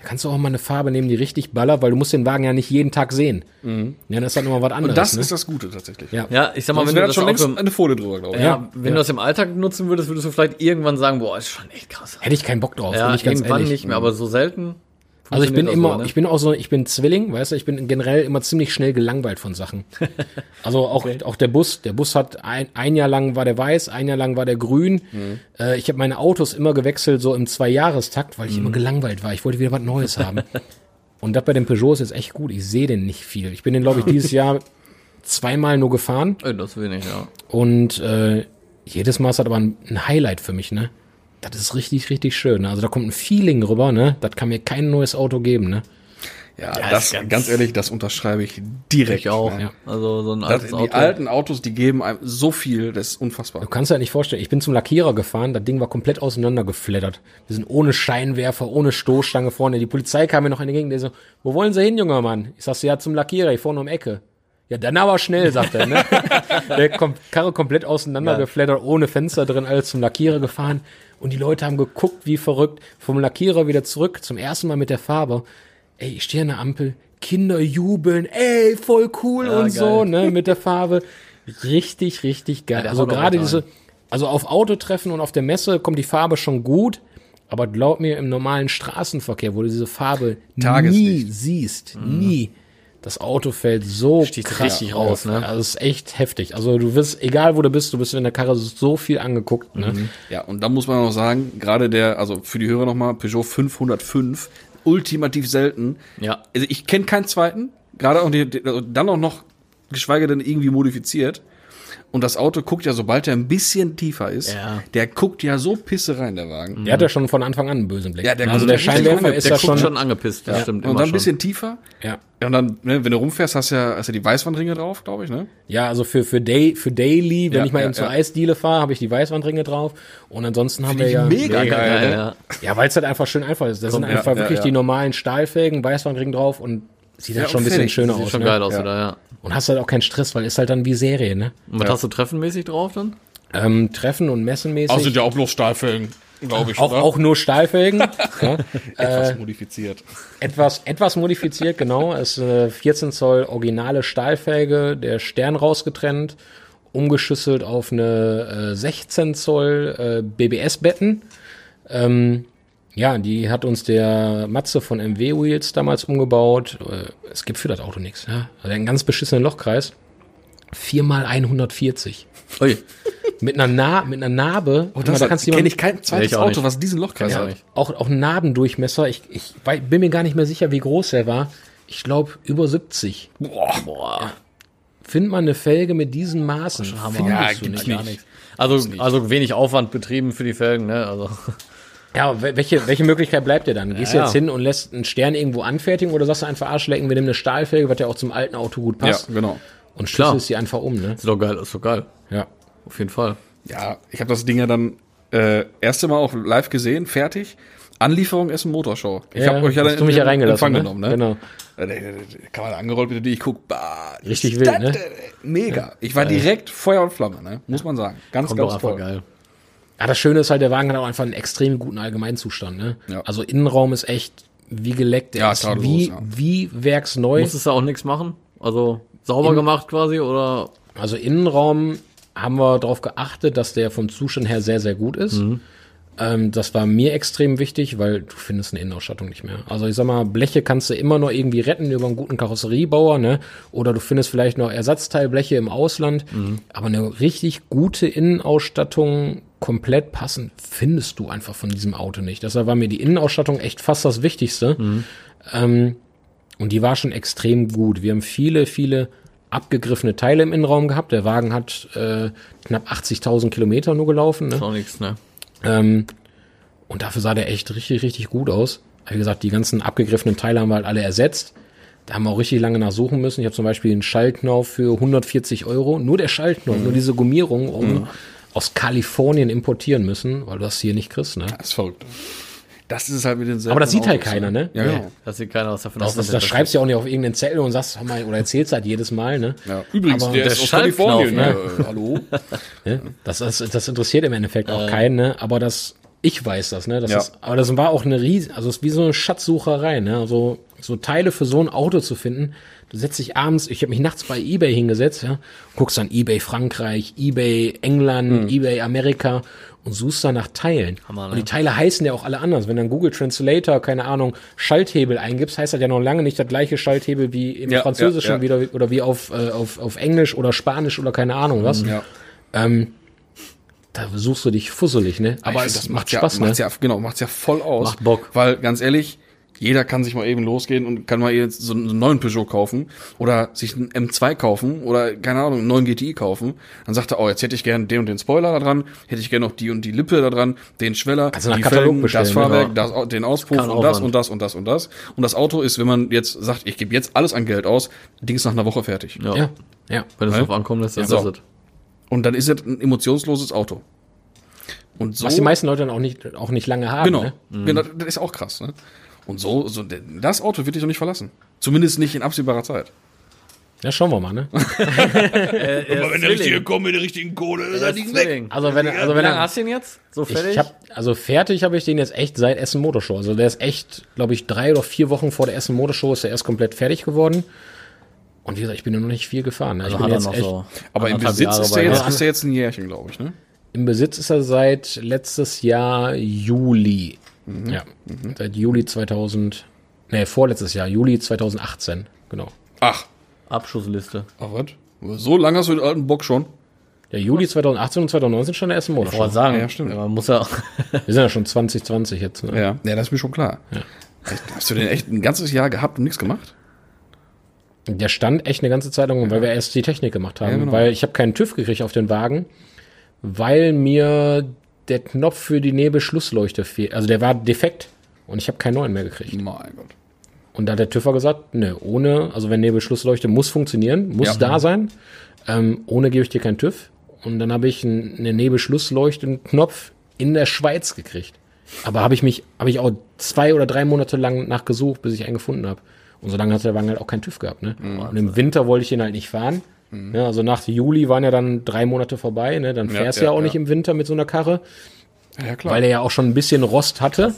C: Da kannst du auch mal eine Farbe nehmen, die richtig ballert, weil du musst den Wagen ja nicht jeden Tag sehen. Ja, das ist dann immer was anderes.
A: Und das
C: ne?
A: ist das Gute tatsächlich.
C: Ja.
D: Ja, ich sag mal,
A: Sonst
D: wenn du
A: das schon längst
D: Auto,
A: eine Folie drüber, glaube ich.
D: ja,
C: Ja,
D: wenn
C: ja.
D: du das im Alltag nutzen würdest, würdest du vielleicht irgendwann sagen, boah, ist schon echt krass.
C: Hätte ich keinen Bock drauf,
D: Ja,
C: bin ich ganz
D: irgendwann
C: ehrlich.
D: nicht mehr, aber so selten.
C: Also ich bin immer,
D: so, ne?
C: ich bin auch so, ich bin Zwilling, weißt du, ich bin generell immer ziemlich schnell gelangweilt von Sachen. Also auch, auch der Bus, der Bus hat ein, ein Jahr lang war der weiß, ein Jahr lang war der grün.
D: Mhm.
C: Äh, ich habe meine Autos immer gewechselt, so im Zweijahrestakt, weil ich
D: Mhm.
C: immer gelangweilt war. Ich wollte wieder was Neues haben. Und das bei dem Peugeot ist jetzt echt gut. Ich sehe den nicht viel. Ich bin den, glaube ich, dieses Jahr zweimal nur gefahren
D: das ich, ja.
C: und äh, jedes Mal ist das aber ein, ein Highlight für mich, ne? Das ist richtig, richtig schön. Also da kommt ein Feeling rüber, ne? Das kann mir kein neues Auto geben, ne?
A: Ja,
D: Ja,
A: das,
D: ganz-
A: ganz, ehrlich, das unterschreibe ich direkt.
D: Ich auch.
A: Ne?
C: Ja.
D: Also so ein
A: Das,
D: altes
A: die
D: Auto.
A: alten Autos, die geben einem so viel, das ist unfassbar.
C: Du kannst dir halt nicht vorstellen, ich bin zum Lackierer gefahren, das Ding war komplett auseinandergeflattert. Wir sind ohne Scheinwerfer, ohne Stoßstange vorne. Die Polizei kam mir noch in die Gegend, der so, wo wollen Sie hin, junger Mann? Ich sagte, ja, zum Lackierer, ich vorne um die Ecke. Ja, dann aber schnell, sagt er, ne? Der kom Karre komplett auseinandergeflattert, ohne Fenster drin, alles zum Lackierer gefahren. Und die Leute haben geguckt, wie verrückt. Vom Lackierer wieder zurück, zum ersten Mal mit der Farbe. Ey, ich stehe an der Ampel, Kinder jubeln, ey, voll cool
D: Ja,
C: und so,
D: geil.
C: ne, mit der Farbe. Richtig, richtig geil.
D: der
C: also gerade diese, also auf Autotreffen und auf der Messe kommt die Farbe schon gut, aber glaub mir, im normalen Straßenverkehr, wo du diese Farbe nie siehst, nie, das Auto fällt so
D: Sticht
C: krass
D: richtig
C: raus,
D: raus, ne?
C: Also ist echt heftig. Also du wirst, egal wo du bist, du bist in der Karre so viel angeguckt, ne?
A: Ja, und da muss man noch sagen, gerade der, also für die Hörer nochmal, Peugeot 505, ultimativ selten.
D: Ja.
A: Also ich kenne keinen zweiten, gerade auch die, die, also dann auch noch, geschweige denn irgendwie modifiziert. Und das Auto guckt ja, sobald er ein bisschen tiefer ist,
D: Ja.
A: der guckt ja so pisse rein, der Wagen.
C: Der hat ja schon von Anfang an einen bösen Blick.
A: Ja, der
C: also der
A: richtig
C: Scheinwerfer ist
A: der
C: ja schon,
D: schon angepisst, das stimmt.
A: Und
D: immer
A: dann ein
D: schon.
A: bisschen tiefer.
C: ja.
A: Ja, und dann, ne, wenn du rumfährst, hast du ja, hast du die Weißwandringe drauf, glaube ich, ne?
C: Ja, also für, für, Day, für Daily, wenn
A: Ja,
C: ich mal
A: ja,
C: eben zur
A: ja.
C: Eisdiele fahre, habe ich die Weißwandringe drauf. Und ansonsten haben wir ja.
A: mega,
D: Mega
A: geil, ne?
D: ja.
C: Ja, weil es halt einfach schön einfach ist. Da sind
A: ja,
C: einfach
A: ja,
C: wirklich
A: ja.
C: die normalen Stahlfelgen, Weißwandring drauf und sieht
A: Ja,
C: halt schon ein bisschen schöner
D: Sieht
C: aus.
D: schon
C: ne?
D: geil aus
A: Ja.
D: wieder, ja.
C: Und hast halt auch keinen Stress, weil ist halt dann wie Serie, ne?
D: Und was hast du treffenmäßig drauf dann?
C: Ähm, Treffen und messenmäßig.
A: Außer ja auch bloß Stahlfelgen, glaube ich.
C: auch,
A: oder?
C: auch nur Stahlfelgen. ja.
A: etwas modifiziert.
C: Etwas, etwas modifiziert, genau. Es ist eine 14 Zoll originale Stahlfelge, der Stern rausgetrennt, umgeschüsselt auf eine äh, 16 Zoll äh, BBS-Betten. Ähm, ja, die hat uns der Matze von MW Wheels damals umgebaut. Äh, Es gibt für das Auto nichts. Ja? Also einen ganz beschissenen Lochkreis. 4 mal 140.
D: Ui.
C: Mit einer, Na mit einer Narbe. Mal,
A: das
C: da kannst du
A: kenne ich kein zweites Auto,
D: nicht.
A: was diesen Lochkreis
D: Ja,
A: hat.
D: nicht.
C: auch, auch ein Narbendurchmesser. Ich, ich bin mir gar nicht mehr sicher, wie groß der war. Ich glaube, über 70.
A: Boah.
D: Boah.
C: Findet man eine Felge mit diesen Maßen? Findest
A: Ja,
C: du
A: gibt's
C: nicht.
D: Gar nichts. Also, also wenig Aufwand betrieben für die Felgen, ne? Also.
C: Ja, wel- welche, welche Möglichkeit bleibt dir dann? Gehst du
D: Ja.
C: jetzt hin und lässt einen Stern irgendwo anfertigen oder sagst du einfach Arschlecken, wir nehmen eine Stahlfelge, was ja auch zum alten Auto gut
A: Ja,
C: passt
A: genau.
C: und schlüsselst sie einfach um, ne?
D: Ist doch geil, ist doch geil.
C: Ja.
D: Auf jeden Fall.
A: Ja, ich habe das Ding ja dann äh, erste Mal auch live gesehen, fertig. Anlieferung Essen Motorshow. Ich
C: Ja,
A: habe euch ja dann
C: mich ja
A: in
C: reingelassen,
A: Empfang
C: ne?
A: genommen, ne?
C: Genau.
A: Äh, der Kamera angerollt, bitte die, ich guck, bah,
C: Richtig
A: ist
C: wild, ne?
A: denn? Mega. Ich war direkt Feuer und Flamme, ne? Muss man sagen. Ganz,
D: Kommt
A: ganz toll.
D: geil.
C: Ja, das Schöne ist halt, der Wagen hat auch einfach einen extrem guten Allgemeinzustand, ne?
A: Ja.
C: Also Innenraum ist echt wie geleckt, der
A: Ja,
C: ist
A: tadellos,
C: wie,
A: ja.
C: wie werksneu.
D: Musstest du auch nichts machen? Also sauber gemacht quasi oder?
C: Also Innenraum haben wir darauf geachtet, dass der vom Zustand her sehr, sehr gut ist. Ähm, das war mir extrem wichtig, weil du findest eine Innenausstattung nicht mehr. Also ich sag mal, Bleche kannst du immer noch irgendwie retten über einen guten Karosseriebauer, ne? Oder du findest vielleicht noch Ersatzteilbleche im Ausland. Aber eine richtig gute Innenausstattung komplett passend findest du einfach von diesem Auto nicht. Deshalb war mir die Innenausstattung echt fast das Wichtigste. Ähm, und die war schon extrem gut. Wir haben viele, viele abgegriffene Teile im Innenraum gehabt. Der Wagen hat äh, knapp 80.000 Kilometer nur gelaufen. Ne?
D: Ist auch nichts, ne?
C: Ähm, und dafür sah der echt richtig, richtig gut aus. Wie gesagt, die ganzen abgegriffenen Teile haben wir halt alle ersetzt. Da haben wir auch richtig lange nachsuchen müssen. Ich habe zum Beispiel einen Schaltknauf für 140 Euro. Nur der Schaltknauf, nur diese Gummierung um aus Kalifornien importieren müssen, weil du das hier nicht kriegst. Ne?
A: Das ist verrückt. Das ist es halt mit den
C: Aber das sieht halt keiner, ne?
A: Ja, genau.
D: Das sieht keiner, was davon
C: Das, das, das schreibst du ja auch nicht auf irgendeinen Zettel und sagst, mal, oder erzählst halt jedes Mal, ne?
A: Ja. Übrigens,
C: Aber
A: der,
D: der
A: ist aus Kalifornien.
D: ne?
A: Ne? Äh, hallo?
C: Ne? Das, das, das interessiert im Endeffekt auch keinen, ne? aber das, ich weiß das, ne? Das
A: Ja.
C: ist, aber das war auch eine riesen, also es ist wie so eine Schatzsucherei, ne? Also, so Teile für so ein Auto zu finden. Du setzt dich abends, ich habe mich nachts bei eBay hingesetzt, ja, guckst dann eBay Frankreich, eBay England, eBay Amerika und suchst da nach Teilen.
D: Hammer, ne?
C: Und die Teile heißen ja auch alle anders. Wenn dann Google Translator, keine Ahnung, Schalthebel eingibst, heißt das ja noch lange nicht das gleiche Schalthebel wie im
A: Ja,
C: Französischen
A: ja, ja.
C: wieder oder wie auf, äh, auf, auf Englisch oder Spanisch oder keine Ahnung was.
A: Ja.
C: Ähm, da suchst du dich fusselig, ne? Aber
A: Ich
C: es macht
A: ja,
C: Spaß, ne?
A: macht's ja, genau, macht's ja voll aus.
D: Macht Bock.
A: Weil, ganz ehrlich, jeder kann sich mal eben losgehen und kann mal jetzt so einen neuen Peugeot kaufen oder sich einen M2 kaufen oder, keine Ahnung, einen neuen GTI kaufen. Dann sagt er, oh, jetzt hätte ich gern den und den Spoiler da dran, hätte ich gern noch die und die Lippe da dran, den Schweller,
C: nach
A: die
C: Katalog
A: Felgen, das? Fahrwerk,
C: Ja.
A: das, den Auspuff und das und das und das und das. Und das Auto ist, wenn man jetzt sagt, ich gebe jetzt alles an Geld aus, Ding ist nach einer Woche fertig.
D: Ja.
C: Ja, ja.
D: Wenn es
A: Ne?
D: drauf ankommen lässt, dann
A: So.
D: ist es.
A: Und dann ist es ein emotionsloses Auto. Und so,
C: Was die meisten Leute dann auch nicht, auch nicht lange haben,
A: Genau.
C: ne?
A: genau. Das ist auch krass, ne? Und so, so, das Auto wird dich doch nicht verlassen. Zumindest nicht in absehbarer Zeit.
C: Ja, schauen wir mal, ne?
B: Aber wenn der richtige kommt mit der richtigen Kohle, ist er nicht weg.
C: Also wenn, also wenn er,
D: hast du ihn jetzt? So fertig?
C: ich hab, also fertig habe ich den jetzt echt seit Essen Motorshow. Also der ist echt, glaube ich, drei oder vier Wochen vor der Essen Motorshow ist er erst komplett fertig geworden. Und wie gesagt, ich bin noch nicht viel gefahren. Ne?
D: also
C: ich
D: hat
C: bin
D: er
C: jetzt
D: noch
C: echt,
D: so.
A: Aber im Besitz
D: Jahre
A: ist er, jetzt, ist er jetzt ein Jährchen, glaube ich, ne?
C: Im Besitz ist er seit letztes Jahr Juli. Ja, seit Juli 2000, nee, vorletztes Jahr, Juli 2018, genau.
A: Ach,
D: Abschussliste.
A: ach was? So lange hast du den alten Bock schon?
C: Ja, Juli 2018 und 2019 stand der Essen
D: Ich
C: Motorshow.
D: wollte sagen,
A: Ja, stimmt.
D: man muss ja.
C: Wir sind ja schon 2020 jetzt. Ne?
A: Ja. Ja, das ist mir schon klar. Echt, Hast du den echt ein ganzes Jahr gehabt und nichts gemacht?
C: Der stand echt eine ganze Zeit lang, weil wir erst die Technik gemacht haben.
A: Ja, genau.
C: Weil ich habe keinen TÜV gekriegt auf den Wagen, weil mir der Knopf für die Nebelschlussleuchte fehlt. Also der war defekt und ich habe keinen neuen mehr gekriegt.
A: Mein Gott.
C: Und da hat der TÜV gesagt, ne, ohne, also wenn Nebelschlussleuchte muss funktionieren, muss
A: Ja.
C: da sein, ähm, ohne gebe ich dir keinen TÜV. Und dann habe ich einen, eine Nebelschlussleuchten-Knopf in der Schweiz gekriegt. Aber habe ich mich, habe ich auch zwei oder drei Monate lang nachgesucht, bis ich einen gefunden habe. Und so lange hat der Wagen halt auch keinen TÜV gehabt. Ne? Und im Winter wollte ich den halt nicht fahren. Ne? Also nach Juli waren ja dann drei Monate vorbei. Ne? Dann fährst du ja,
A: ja,
C: auch
A: ja.
C: nicht im Winter mit so einer Karre
A: Ja, klar.
C: weil er ja auch schon ein bisschen Rost hatte.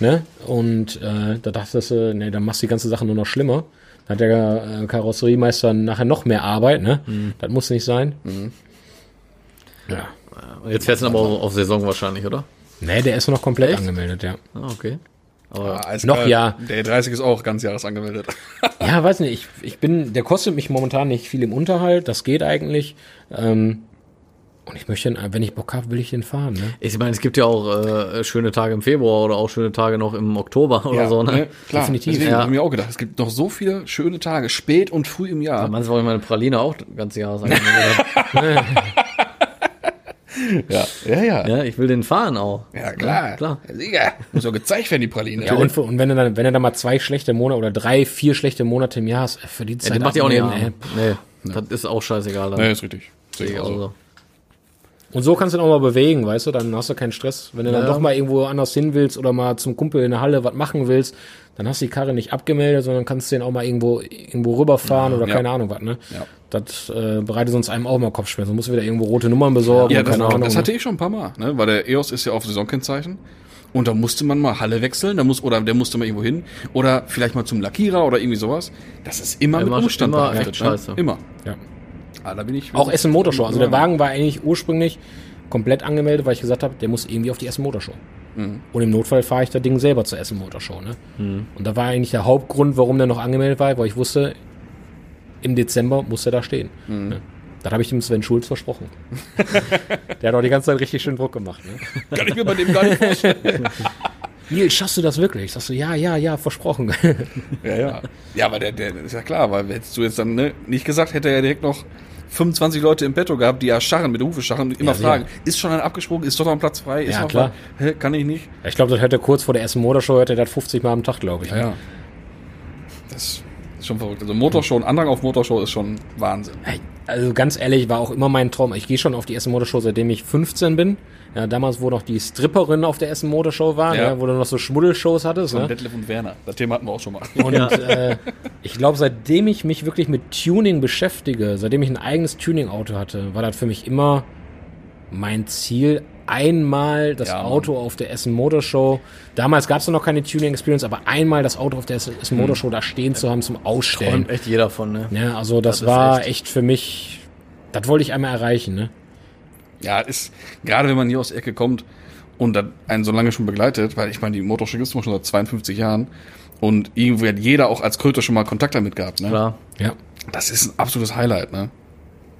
C: Ne? Und äh, da dachtest du, nee, dann machst du die ganze Sache nur noch schlimmer. Dann hat der äh, Karosseriemeister nachher noch mehr Arbeit, ne? Das muss nicht sein. Ja.
D: Jetzt fährst du aber auch auf Saison wahrscheinlich, oder?
C: Nee, der ist noch komplett
D: Echt?
C: angemeldet, ja.
D: Ah, okay. Aber
A: Als,
C: Noch ja.
A: Der 30 ist auch ganz jahres angemeldet.
C: Ja, weiß nicht, ich, ich bin, der kostet mich momentan nicht viel im Unterhalt, das geht eigentlich. Ähm, und ich möchte, den, wenn ich Bock habe, will ich den fahren, ne?
D: ich meine, es gibt ja auch äh, schöne Tage im Februar oder auch schöne Tage noch im Oktober oder so, ne?
A: Klar,
C: Definitiv.
A: Deswegen
D: Ja.
A: habe ich mir auch gedacht, es gibt noch so viele schöne Tage, spät und früh im Jahr.
D: Meinst du, warum ich meine Praline auch ganz Jahres angemeldet habe?
A: Ja, ja, ja.
D: Ja, ich will den fahren auch.
A: Ja, klar.
D: klar.
A: Ja, Sieger. Muss auch gezeigt werden, die Praline.
C: Ja, und, und wenn du dann, wenn du dann mal zwei schlechte Monate oder drei, vier schlechte Monate im Jahr hast, äh, für die
D: Ja,
C: Zeit.
D: den macht ja auch nicht. Nee, das ist auch scheißegal. Dann.
A: Nee, ist richtig. Sehe auch so.
C: Und so kannst du ihn auch mal bewegen, weißt du, dann hast du keinen Stress. Wenn du dann
D: Ja.
C: doch mal irgendwo anders hin willst oder mal zum Kumpel in der Halle was machen willst, dann hast du die Karre nicht abgemeldet, sondern kannst den auch mal irgendwo, irgendwo rüberfahren oder
A: Ja.
C: keine Ahnung was, ne?
A: Ja.
C: Das äh, bereitet sonst einem auch mal Kopfschmerzen. Du musst wieder irgendwo rote Nummern besorgen,
A: Ja, das,
C: keine Ahnung.
A: das
C: ne?
A: hatte ich schon ein paar Mal, ne? weil der EOS ist ja auf Saisonkennzeichen. Und da musste man mal Halle wechseln, da muss, oder der musste mal irgendwo hin. Oder vielleicht mal zum Lackierer oder irgendwie sowas. Das ist immer,
D: Immer-
A: mit Umstand
D: immer
A: behaftet,
D: echt
A: ne?
D: scheiße.
A: Immer.
C: Ja.
A: Ah, da bin ich.
C: Auch Essen Motorshow. Also der Wagen war eigentlich ursprünglich komplett angemeldet, weil ich gesagt habe, der muss irgendwie auf die Essen Motorshow.
A: Mhm.
C: Und im Notfall fahre ich das Ding selber zur Essen Motorshow. Ne? Und da war eigentlich der Hauptgrund, warum der noch angemeldet war, weil ich wusste, im Dezember muss er da stehen.
A: Mhm.
C: Ne? Das habe ich dem Sven Schulz versprochen. der hat auch die ganze Zeit richtig schön Druck gemacht. Ne?
A: Kann ich mir bei dem gar nicht vorstellen.
C: Nils, schaffst du das wirklich? Sagst du, ja, ja, ja, versprochen.
A: ja, ja. Ja, aber der, der ist ja klar, weil hättest du jetzt dann ne, nicht gesagt, hätte er ja direkt noch 25 Leute im Petto gehabt, die ja scharren, mit Hufe scharren und immer
C: Ja,
A: fragen, ist schon ein abgesprungen, ist doch noch ein Platz frei, ist
C: Ja,
A: noch
C: klar.
A: Hä, kann ich nicht?
C: ich glaube, das hört er kurz vor der Essen Motorshow, hört er das 50 Mal am Tag, glaube ich.
A: Ja, ja. Das ist schon verrückt. Also Motorshow, ein Andrang auf Motorshow ist schon Wahnsinn.
C: Also ganz ehrlich, war auch immer mein Traum. Ich gehe schon auf die Essen Motorshow, seitdem ich 15 bin. Ja, damals, wo noch die Stripperin auf der Essen Motorshow war,
A: Ja.
C: ja. wo du noch so Schmuddelshows hattest.
A: Von
C: Ne?
A: Detlef und Werner. Das Thema hatten wir auch schon mal.
C: Und äh, ich glaube, seitdem ich mich wirklich mit Tuning beschäftige, seitdem ich ein eigenes Tuning-Auto hatte, war das für mich immer mein Ziel, einmal das
A: Ja.
C: Auto auf der Essen Motorshow. Damals gab es noch keine Tuning-Experience, aber einmal das Auto auf der Essen
A: Hm.
C: Motorshow da stehen zu haben zum Ausstellen.
D: Träumt echt jeder von, ne?
C: Ja, also das,
D: Das
C: war
D: echt-
C: echt. für mich, das wollte ich einmal erreichen, ne?
A: Ja, ist, gerade wenn man hier aus der Ecke kommt und das einen so lange schon begleitet, weil ich meine, die Motorshow gibt es schon seit 52 Jahren und irgendwo hat jeder auch als Kröter schon mal Kontakt damit gehabt, ne?
D: Klar.
C: Ja.
A: Das ist ein absolutes Highlight, ne?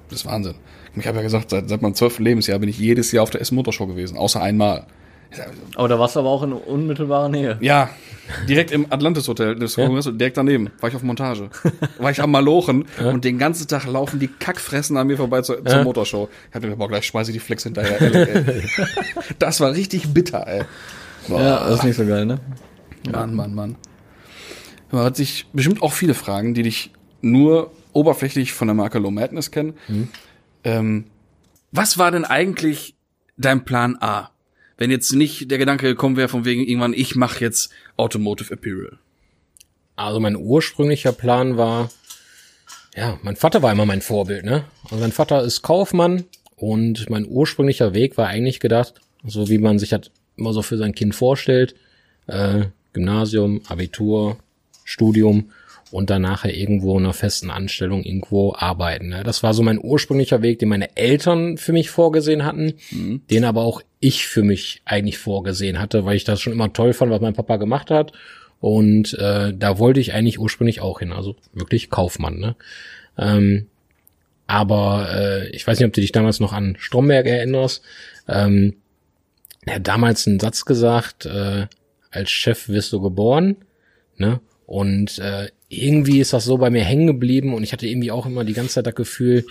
A: Das ist Wahnsinn. Ich habe ja gesagt, seit, seit meinem zwölften Lebensjahr bin ich jedes Jahr auf der Essen Motorshow gewesen, außer einmal.
D: Aber da warst du aber auch in unmittelbarer Nähe.
A: Ja, direkt im Atlantis Hotel, das Kongress, direkt daneben, war ich auf Montage. War ich am Malochen und den ganzen Tag laufen die Kackfressen an mir vorbei zur, zur Motorshow. Ich hab mir boah, gleich schmeiße ich die Flex hinterher. Ehrlich, ey. Das war richtig bitter, ey. Boah,
D: Ja, das ist nicht so geil, ne?
A: Mann, Mann, Mann. Man hat sich bestimmt auch viele Fragen, die dich nur oberflächlich von der Marke Low Madness kennen. Ähm, was war denn eigentlich dein Plan A? Wenn jetzt nicht der Gedanke gekommen wäre, von wegen irgendwann, ich mache jetzt Automotive Apparel.
C: Also mein ursprünglicher Plan war, Ja, mein Vater war immer mein Vorbild, ne? Also mein Vater ist Kaufmann und mein ursprünglicher Weg war eigentlich gedacht, so wie man sich halt immer so für sein Kind vorstellt, äh, Gymnasium, Abitur, Studium und dann nachher irgendwo in einer festen Anstellung irgendwo arbeiten. Ne? Das war so mein ursprünglicher Weg, den meine Eltern für mich vorgesehen hatten, mhm. den aber auch ich für mich eigentlich vorgesehen hatte, weil ich das schon immer toll fand, was mein Papa gemacht hat. Und äh, da wollte ich eigentlich ursprünglich auch hin, also wirklich Kaufmann. Ne? Ähm, aber äh, ich weiß nicht, ob du dich damals noch an Stromberg erinnerst. Ähm, er hat damals einen Satz gesagt, äh, als Chef wirst du geboren. Ne? Und äh, irgendwie ist das so bei mir hängen geblieben und ich hatte irgendwie auch immer die ganze Zeit das Gefühl,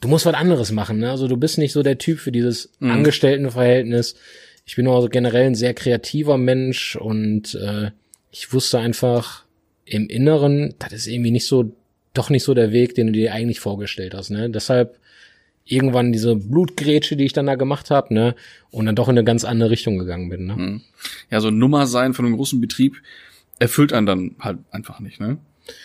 C: du musst was anderes machen. Ne? Also du bist nicht so der Typ für dieses mhm. Angestelltenverhältnis. Ich bin auch generell ein sehr kreativer Mensch und äh, ich wusste einfach im Inneren, das ist irgendwie nicht so, doch nicht so der Weg, den du dir eigentlich vorgestellt hast. Ne? Deshalb irgendwann diese Blutgrätsche, die ich dann da gemacht habe, ne, und dann doch in eine ganz andere Richtung gegangen bin. Ne? Mhm.
A: Ja, so ein Nummer sein von einem großen Betrieb erfüllt einen dann halt einfach nicht, ne?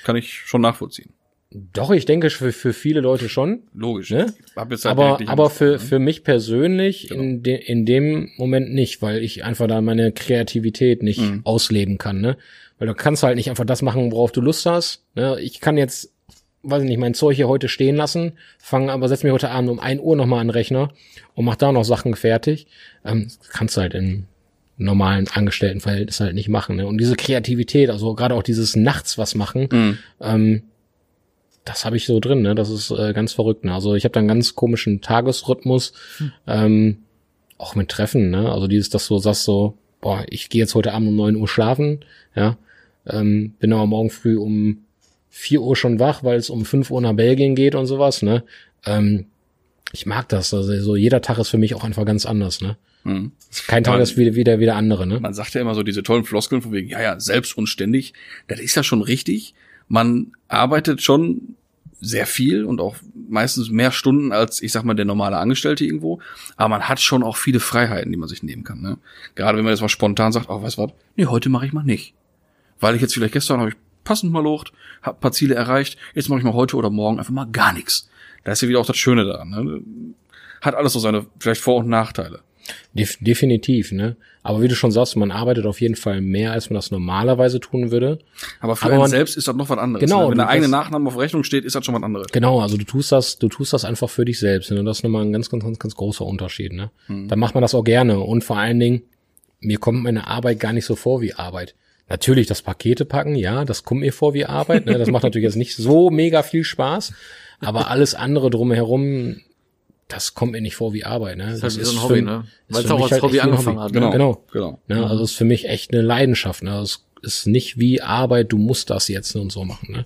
A: Kann ich schon nachvollziehen.
C: Doch, ich denke für, für viele Leute schon.
A: Logisch.
C: Ne? Halt aber aber für, ne? für mich persönlich genau. in, de, in dem Moment nicht, weil ich einfach da meine Kreativität nicht mhm. ausleben kann. Ne? Weil du kannst halt nicht einfach das machen, worauf du Lust hast. Ne? Ich kann jetzt, weiß ich nicht, mein Zeug hier heute stehen lassen, fange aber setz mich heute Abend um ein Uhr nochmal an den Rechner und mach da noch Sachen fertig. Ähm, kannst halt in normalen Angestelltenverhältnis halt nicht machen. Ne? Und diese Kreativität, also gerade auch dieses nachts was machen, mhm. ähm, das habe ich so drin, ne? Das ist äh, ganz verrückt. Ne? Also ich habe da einen ganz komischen Tagesrhythmus, mhm. ähm, auch mit Treffen, ne? Also dieses, dass du sagst so, boah, ich gehe jetzt heute Abend um neun Uhr schlafen, ja, ähm, bin aber morgen früh um vier Uhr schon wach, weil es um fünf Uhr nach Belgien geht und sowas, ne? Ähm, ich mag das. Also so jeder Tag ist für mich auch einfach ganz anders, ne? Mhm. Kein Tag ist wieder, wieder, wieder andere, ne?
A: Man sagt ja immer so diese tollen Floskeln von wegen, ja, ja, selbst und ständig. Das ist ja schon richtig. Man arbeitet schon sehr viel und auch meistens mehr Stunden als, ich sag mal, der normale Angestellte irgendwo. Aber man hat schon auch viele Freiheiten, die man sich nehmen kann, ne? Gerade wenn man jetzt mal spontan sagt, oh, weißt du was? Nee, heute mache ich mal nicht. Weil ich jetzt vielleicht gestern habe ich passend mal locht, hab paar Ziele erreicht, jetzt mache ich mal heute oder morgen einfach mal gar nichts. Da ist ja wieder auch das Schöne daran, ne? Hat alles so seine vielleicht Vor- und Nachteile.
C: Def definitiv, ne? Aber wie du schon sagst, man arbeitet auf jeden Fall mehr, als man das normalerweise tun würde.
A: Aber für Aber einen man, selbst ist das noch was anderes. Genau. Ne? Wenn der eigene Nachname auf Rechnung steht, ist das schon was anderes.
C: Genau, also du tust das, du tust das einfach für dich selbst. Ne? Und das ist nochmal ein ganz, ganz, ganz, ganz großer Unterschied, ne? Hm. Dann macht man das auch gerne. Und vor allen Dingen, mir kommt meine Arbeit gar nicht so vor wie Arbeit. Natürlich das Pakete packen, ja, das kommt mir vor wie Arbeit. Ne? Das macht natürlich jetzt nicht so mega viel Spaß. Aber alles andere drumherum, das kommt mir nicht vor wie Arbeit. Ne?
D: Das, das ist so ein Hobby, für, ne? Weil es auch als halt Hobby angefangen Hobby. hat.
C: Ne? Genau, genau. genau. Ne? Also es ist für mich echt eine Leidenschaft. Ne? Es ist nicht wie Arbeit, du musst das jetzt und so machen. Ne?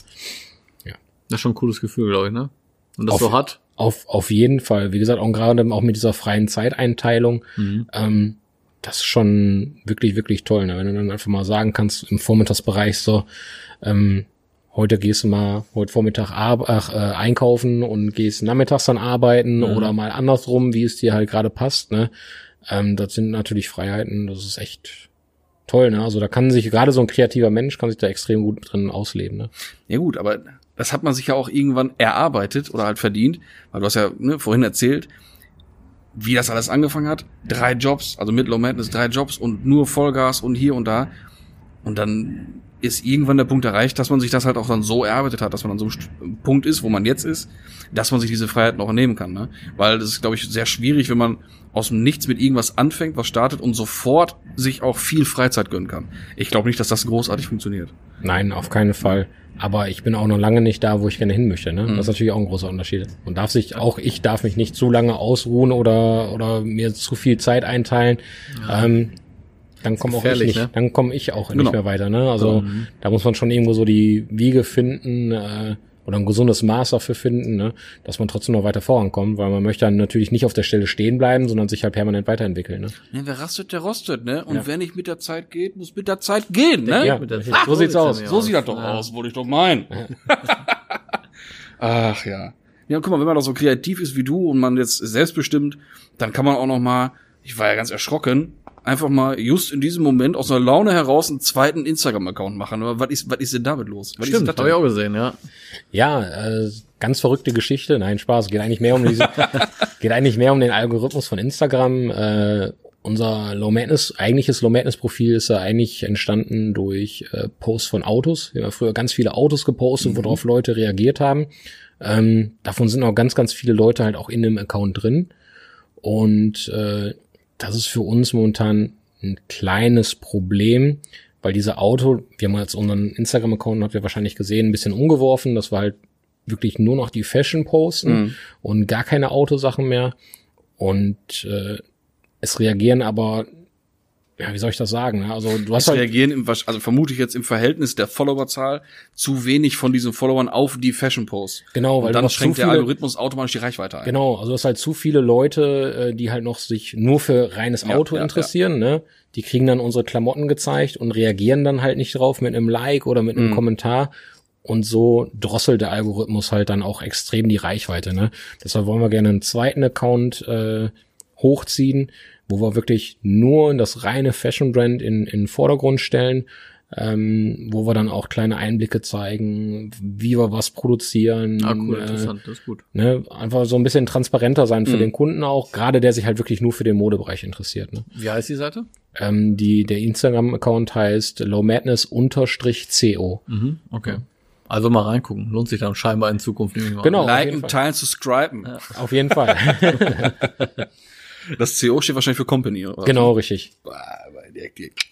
D: Ja. Das ist schon ein cooles Gefühl, glaube ich, ne? Und das auf, so hat?
C: Auf, auf jeden Fall. Wie gesagt, auch gerade auch mit dieser freien Zeiteinteilung, mhm. ähm, das ist schon wirklich, wirklich toll. Ne? Wenn du dann einfach mal sagen kannst, im Vormittagsbereich so, ähm, heute gehst du mal heute Vormittag ach, äh, einkaufen und gehst nachmittags dann arbeiten mhm. oder mal andersrum, wie es dir halt gerade passt. Ne? Ähm, das sind natürlich Freiheiten, das ist echt toll. Ne? Also da kann sich gerade so ein kreativer Mensch kann sich da extrem gut drin ausleben. Ne?
A: Ja gut, aber das hat man sich ja auch irgendwann erarbeitet oder halt verdient, weil du hast ja ne, vorhin erzählt, wie das alles angefangen hat. Drei Jobs, also mit Low Madness drei Jobs und nur Vollgas und hier und da. Und dann ist irgendwann der Punkt erreicht, dass man sich das halt auch dann so erarbeitet hat, dass man an so einem Punkt ist, wo man jetzt ist, dass man sich diese Freiheit noch nehmen kann. Ne? Weil das ist, glaube ich, sehr schwierig, wenn man aus dem Nichts mit irgendwas anfängt, was startet und sofort sich auch viel Freizeit gönnen kann. Ich glaube nicht, dass das großartig funktioniert.
C: Nein, auf keinen Fall. Aber ich bin auch noch lange nicht da, wo ich gerne hin möchte. Ne? Mhm. Das ist natürlich auch ein großer Unterschied. Und darf sich, auch ich darf mich nicht zu lange ausruhen oder, oder mir zu viel Zeit einteilen. Ja. Ähm, dann komme auch ich nicht, ne? dann komme ich auch genau. nicht mehr weiter. Ne? Also mhm. da muss man schon irgendwo so die Wiege finden äh, oder ein gesundes Maß dafür finden, ne? dass man trotzdem noch weiter vorankommt, weil man möchte dann natürlich nicht auf der Stelle stehen bleiben, sondern sich halt permanent weiterentwickeln. Ne?
A: Ja, wer rastet, der rostet, ne? Und ja. wer nicht mit der Zeit geht, muss mit der Zeit gehen, ne?
C: Ja, Ach, so sieht's aus.
A: So sieht das doch ja. aus, wollte ich doch meinen. Ach ja. Ja, guck mal, wenn man doch so kreativ ist wie du und man jetzt selbstbestimmt, dann kann man auch noch mal, ich war ja ganz erschrocken, einfach mal just in diesem Moment aus einer Laune heraus einen zweiten Instagram-Account machen. Aber was ist, was ist denn damit los? Was
D: Stimmt,
A: ist
D: habe ich auch gesehen, ja.
C: Ja, äh, ganz verrückte Geschichte. Nein, Spaß. Geht eigentlich mehr um diese, geht eigentlich mehr um den Algorithmus von Instagram. Äh, unser Low Madness, eigentliches Low Madness Profil ist ja eigentlich entstanden durch äh, Posts von Autos. Wir haben früher ganz viele Autos gepostet, mhm. worauf Leute reagiert haben. Ähm, davon sind auch ganz, ganz viele Leute halt auch in dem Account drin. Und äh, das ist für uns momentan ein kleines Problem, weil diese Auto, wir haben jetzt unseren Instagram-Account, habt ihr wahrscheinlich gesehen, ein bisschen umgeworfen. Das war halt wirklich nur noch die Fashion posten mhm. und gar keine Autosachen mehr. Und äh, es reagieren aber, ja, wie soll ich das sagen? Ne? Also du hast
A: es halt reagieren, im, also vermute ich jetzt im Verhältnis der Followerzahl zu wenig von diesen Followern auf die Fashion Posts.
C: Genau,
A: weil und dann schränkt der Algorithmus automatisch die Reichweite ein.
C: Genau, also du hast halt zu viele Leute, äh, die halt noch sich nur für reines Auto ja, interessieren, ja. ne? Die kriegen dann unsere Klamotten gezeigt und reagieren dann halt nicht drauf mit einem Like oder mit einem mhm. Kommentar. Und so drosselt der Algorithmus halt dann auch extrem die Reichweite. Ne? Deshalb wollen wir gerne einen zweiten Account äh, hochziehen, wo wir wirklich nur das reine Fashion Brand in, in den Vordergrund stellen, ähm, wo wir dann auch kleine Einblicke zeigen, wie wir was produzieren.
D: Ah, cool, äh, interessant, das ist gut.
C: Ne, einfach so ein bisschen transparenter sein für mhm. den Kunden auch, gerade der sich halt wirklich nur für den Modebereich interessiert. Ne?
D: Wie heißt die Seite?
C: Ähm, die, der Instagram-Account heißt lowmadness-co.
D: Mhm, okay. Also mal reingucken. Lohnt sich dann scheinbar in Zukunft.
A: Genau. Liken, teilen, subscriben.
C: Ja. Auf jeden Fall.
A: das CO steht wahrscheinlich für Company,
C: oder? Genau, richtig.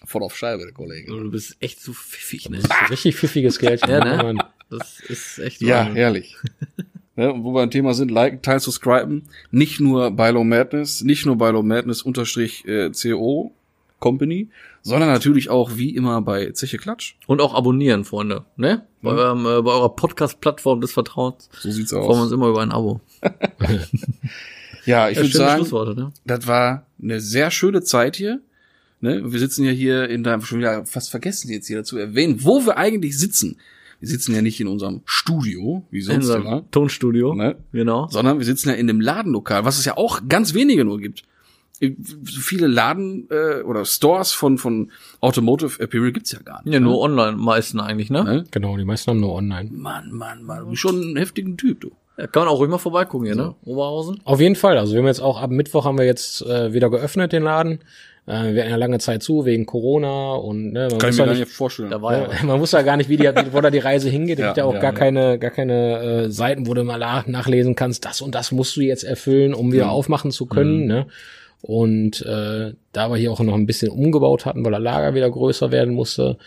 A: Voll auf Scheibe, der Kollege.
D: Du bist echt so pfiffig, ne?
C: Richtig pfiffiges Geld.
D: ja, ne? Das ist echt
A: Ja, wahr. herrlich. ne, wo wir ein Thema sind, liken, teilen, subscriben. Nicht nur bei Low Madness, nicht nur bei Low Madness unterstrich äh, CO Company, sondern natürlich auch wie immer bei Zeche Klatsch.
D: Und auch abonnieren, Freunde, ne? Bei, ja. eurem, äh, bei eurer Podcast-Plattform des Vertrauens.
A: So sieht's aus.
D: Freuen wir uns immer über ein Abo.
A: ja, ich ja, würde sagen, ne? das war eine sehr schöne Zeit hier. Ne? Wir sitzen ja hier in deinem, schon wieder fast vergessen jetzt hier dazu erwähnen, wo wir eigentlich sitzen. Wir sitzen ja nicht in unserem Studio, wie sonst immer.
D: Tonstudio,
A: ne? genau. Sondern wir sitzen ja in dem Ladenlokal, was es ja auch ganz wenige nur gibt so viele Laden äh, oder Stores von von Automotive Apparel gibt's ja gar nicht.
D: Ja, ne? nur online meisten eigentlich, ne? ne?
C: Genau, die meisten haben nur online.
A: Mann, Mann, Mann, du bist schon ein heftigen Typ, du.
D: Ja, kann man auch ruhig mal vorbeigucken hier, ne? Oberhausen.
C: Auf jeden Fall. Also wir haben jetzt auch ab Mittwoch haben wir jetzt äh, wieder geöffnet den Laden. Äh, wir hatten ja lange Zeit zu wegen Corona und ne,
A: man Kann muss ich mir ja nicht vorstellen.
C: Da war ja, man muss ja gar nicht, wie die, wo da die Reise hingeht. Es ja, gibt ja auch ja, gar ja. keine, gar keine äh, Seiten, wo du mal nachlesen kannst. Das und das musst du jetzt erfüllen, um wieder mhm. aufmachen zu können. Mhm. Ne? Und äh, da wir hier auch noch ein bisschen umgebaut hatten, weil der Lager wieder größer werden musste,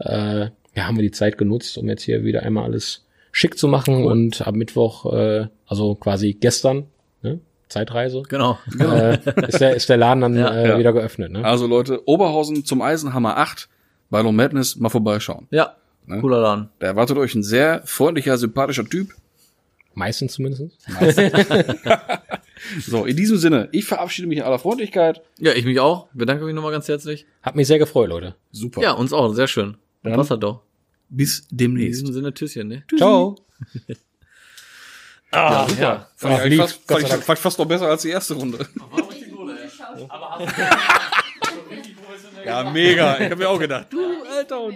C: äh, ja, haben wir die Zeit genutzt, um jetzt hier wieder einmal alles schick zu machen cool. und am Mittwoch, äh, also quasi gestern, ne? Zeitreise.
D: Genau.
C: Äh, ist, der, ist der Laden dann ja, äh, ja. wieder geöffnet. Ne?
A: Also Leute, Oberhausen zum Eisenhammer 8 bei Low Madness mal vorbeischauen.
D: Ja, ne? cooler Laden.
A: Da erwartet euch ein sehr freundlicher, sympathischer Typ.
C: Meistens zumindest. Meistens.
A: so, in diesem Sinne, ich verabschiede mich in aller Freundlichkeit.
D: Ja, ich mich auch. Bedanke mich nochmal ganz herzlich.
C: Hat mich sehr gefreut, Leute.
D: Super. Ja, uns auch. Sehr schön.
A: Dann Passt halt doch. Bis demnächst.
D: In diesem Sinne, Tschüsschen, ne?
C: Tschüssi. Ciao.
A: ah, ja, super. Ja. Fand, ich, fast, fand, ich, fand ich fast noch besser als die erste Runde. War richtig gut, ey. Aber hast du ja, mega. Ich habe mir auch gedacht, du, Alter. Und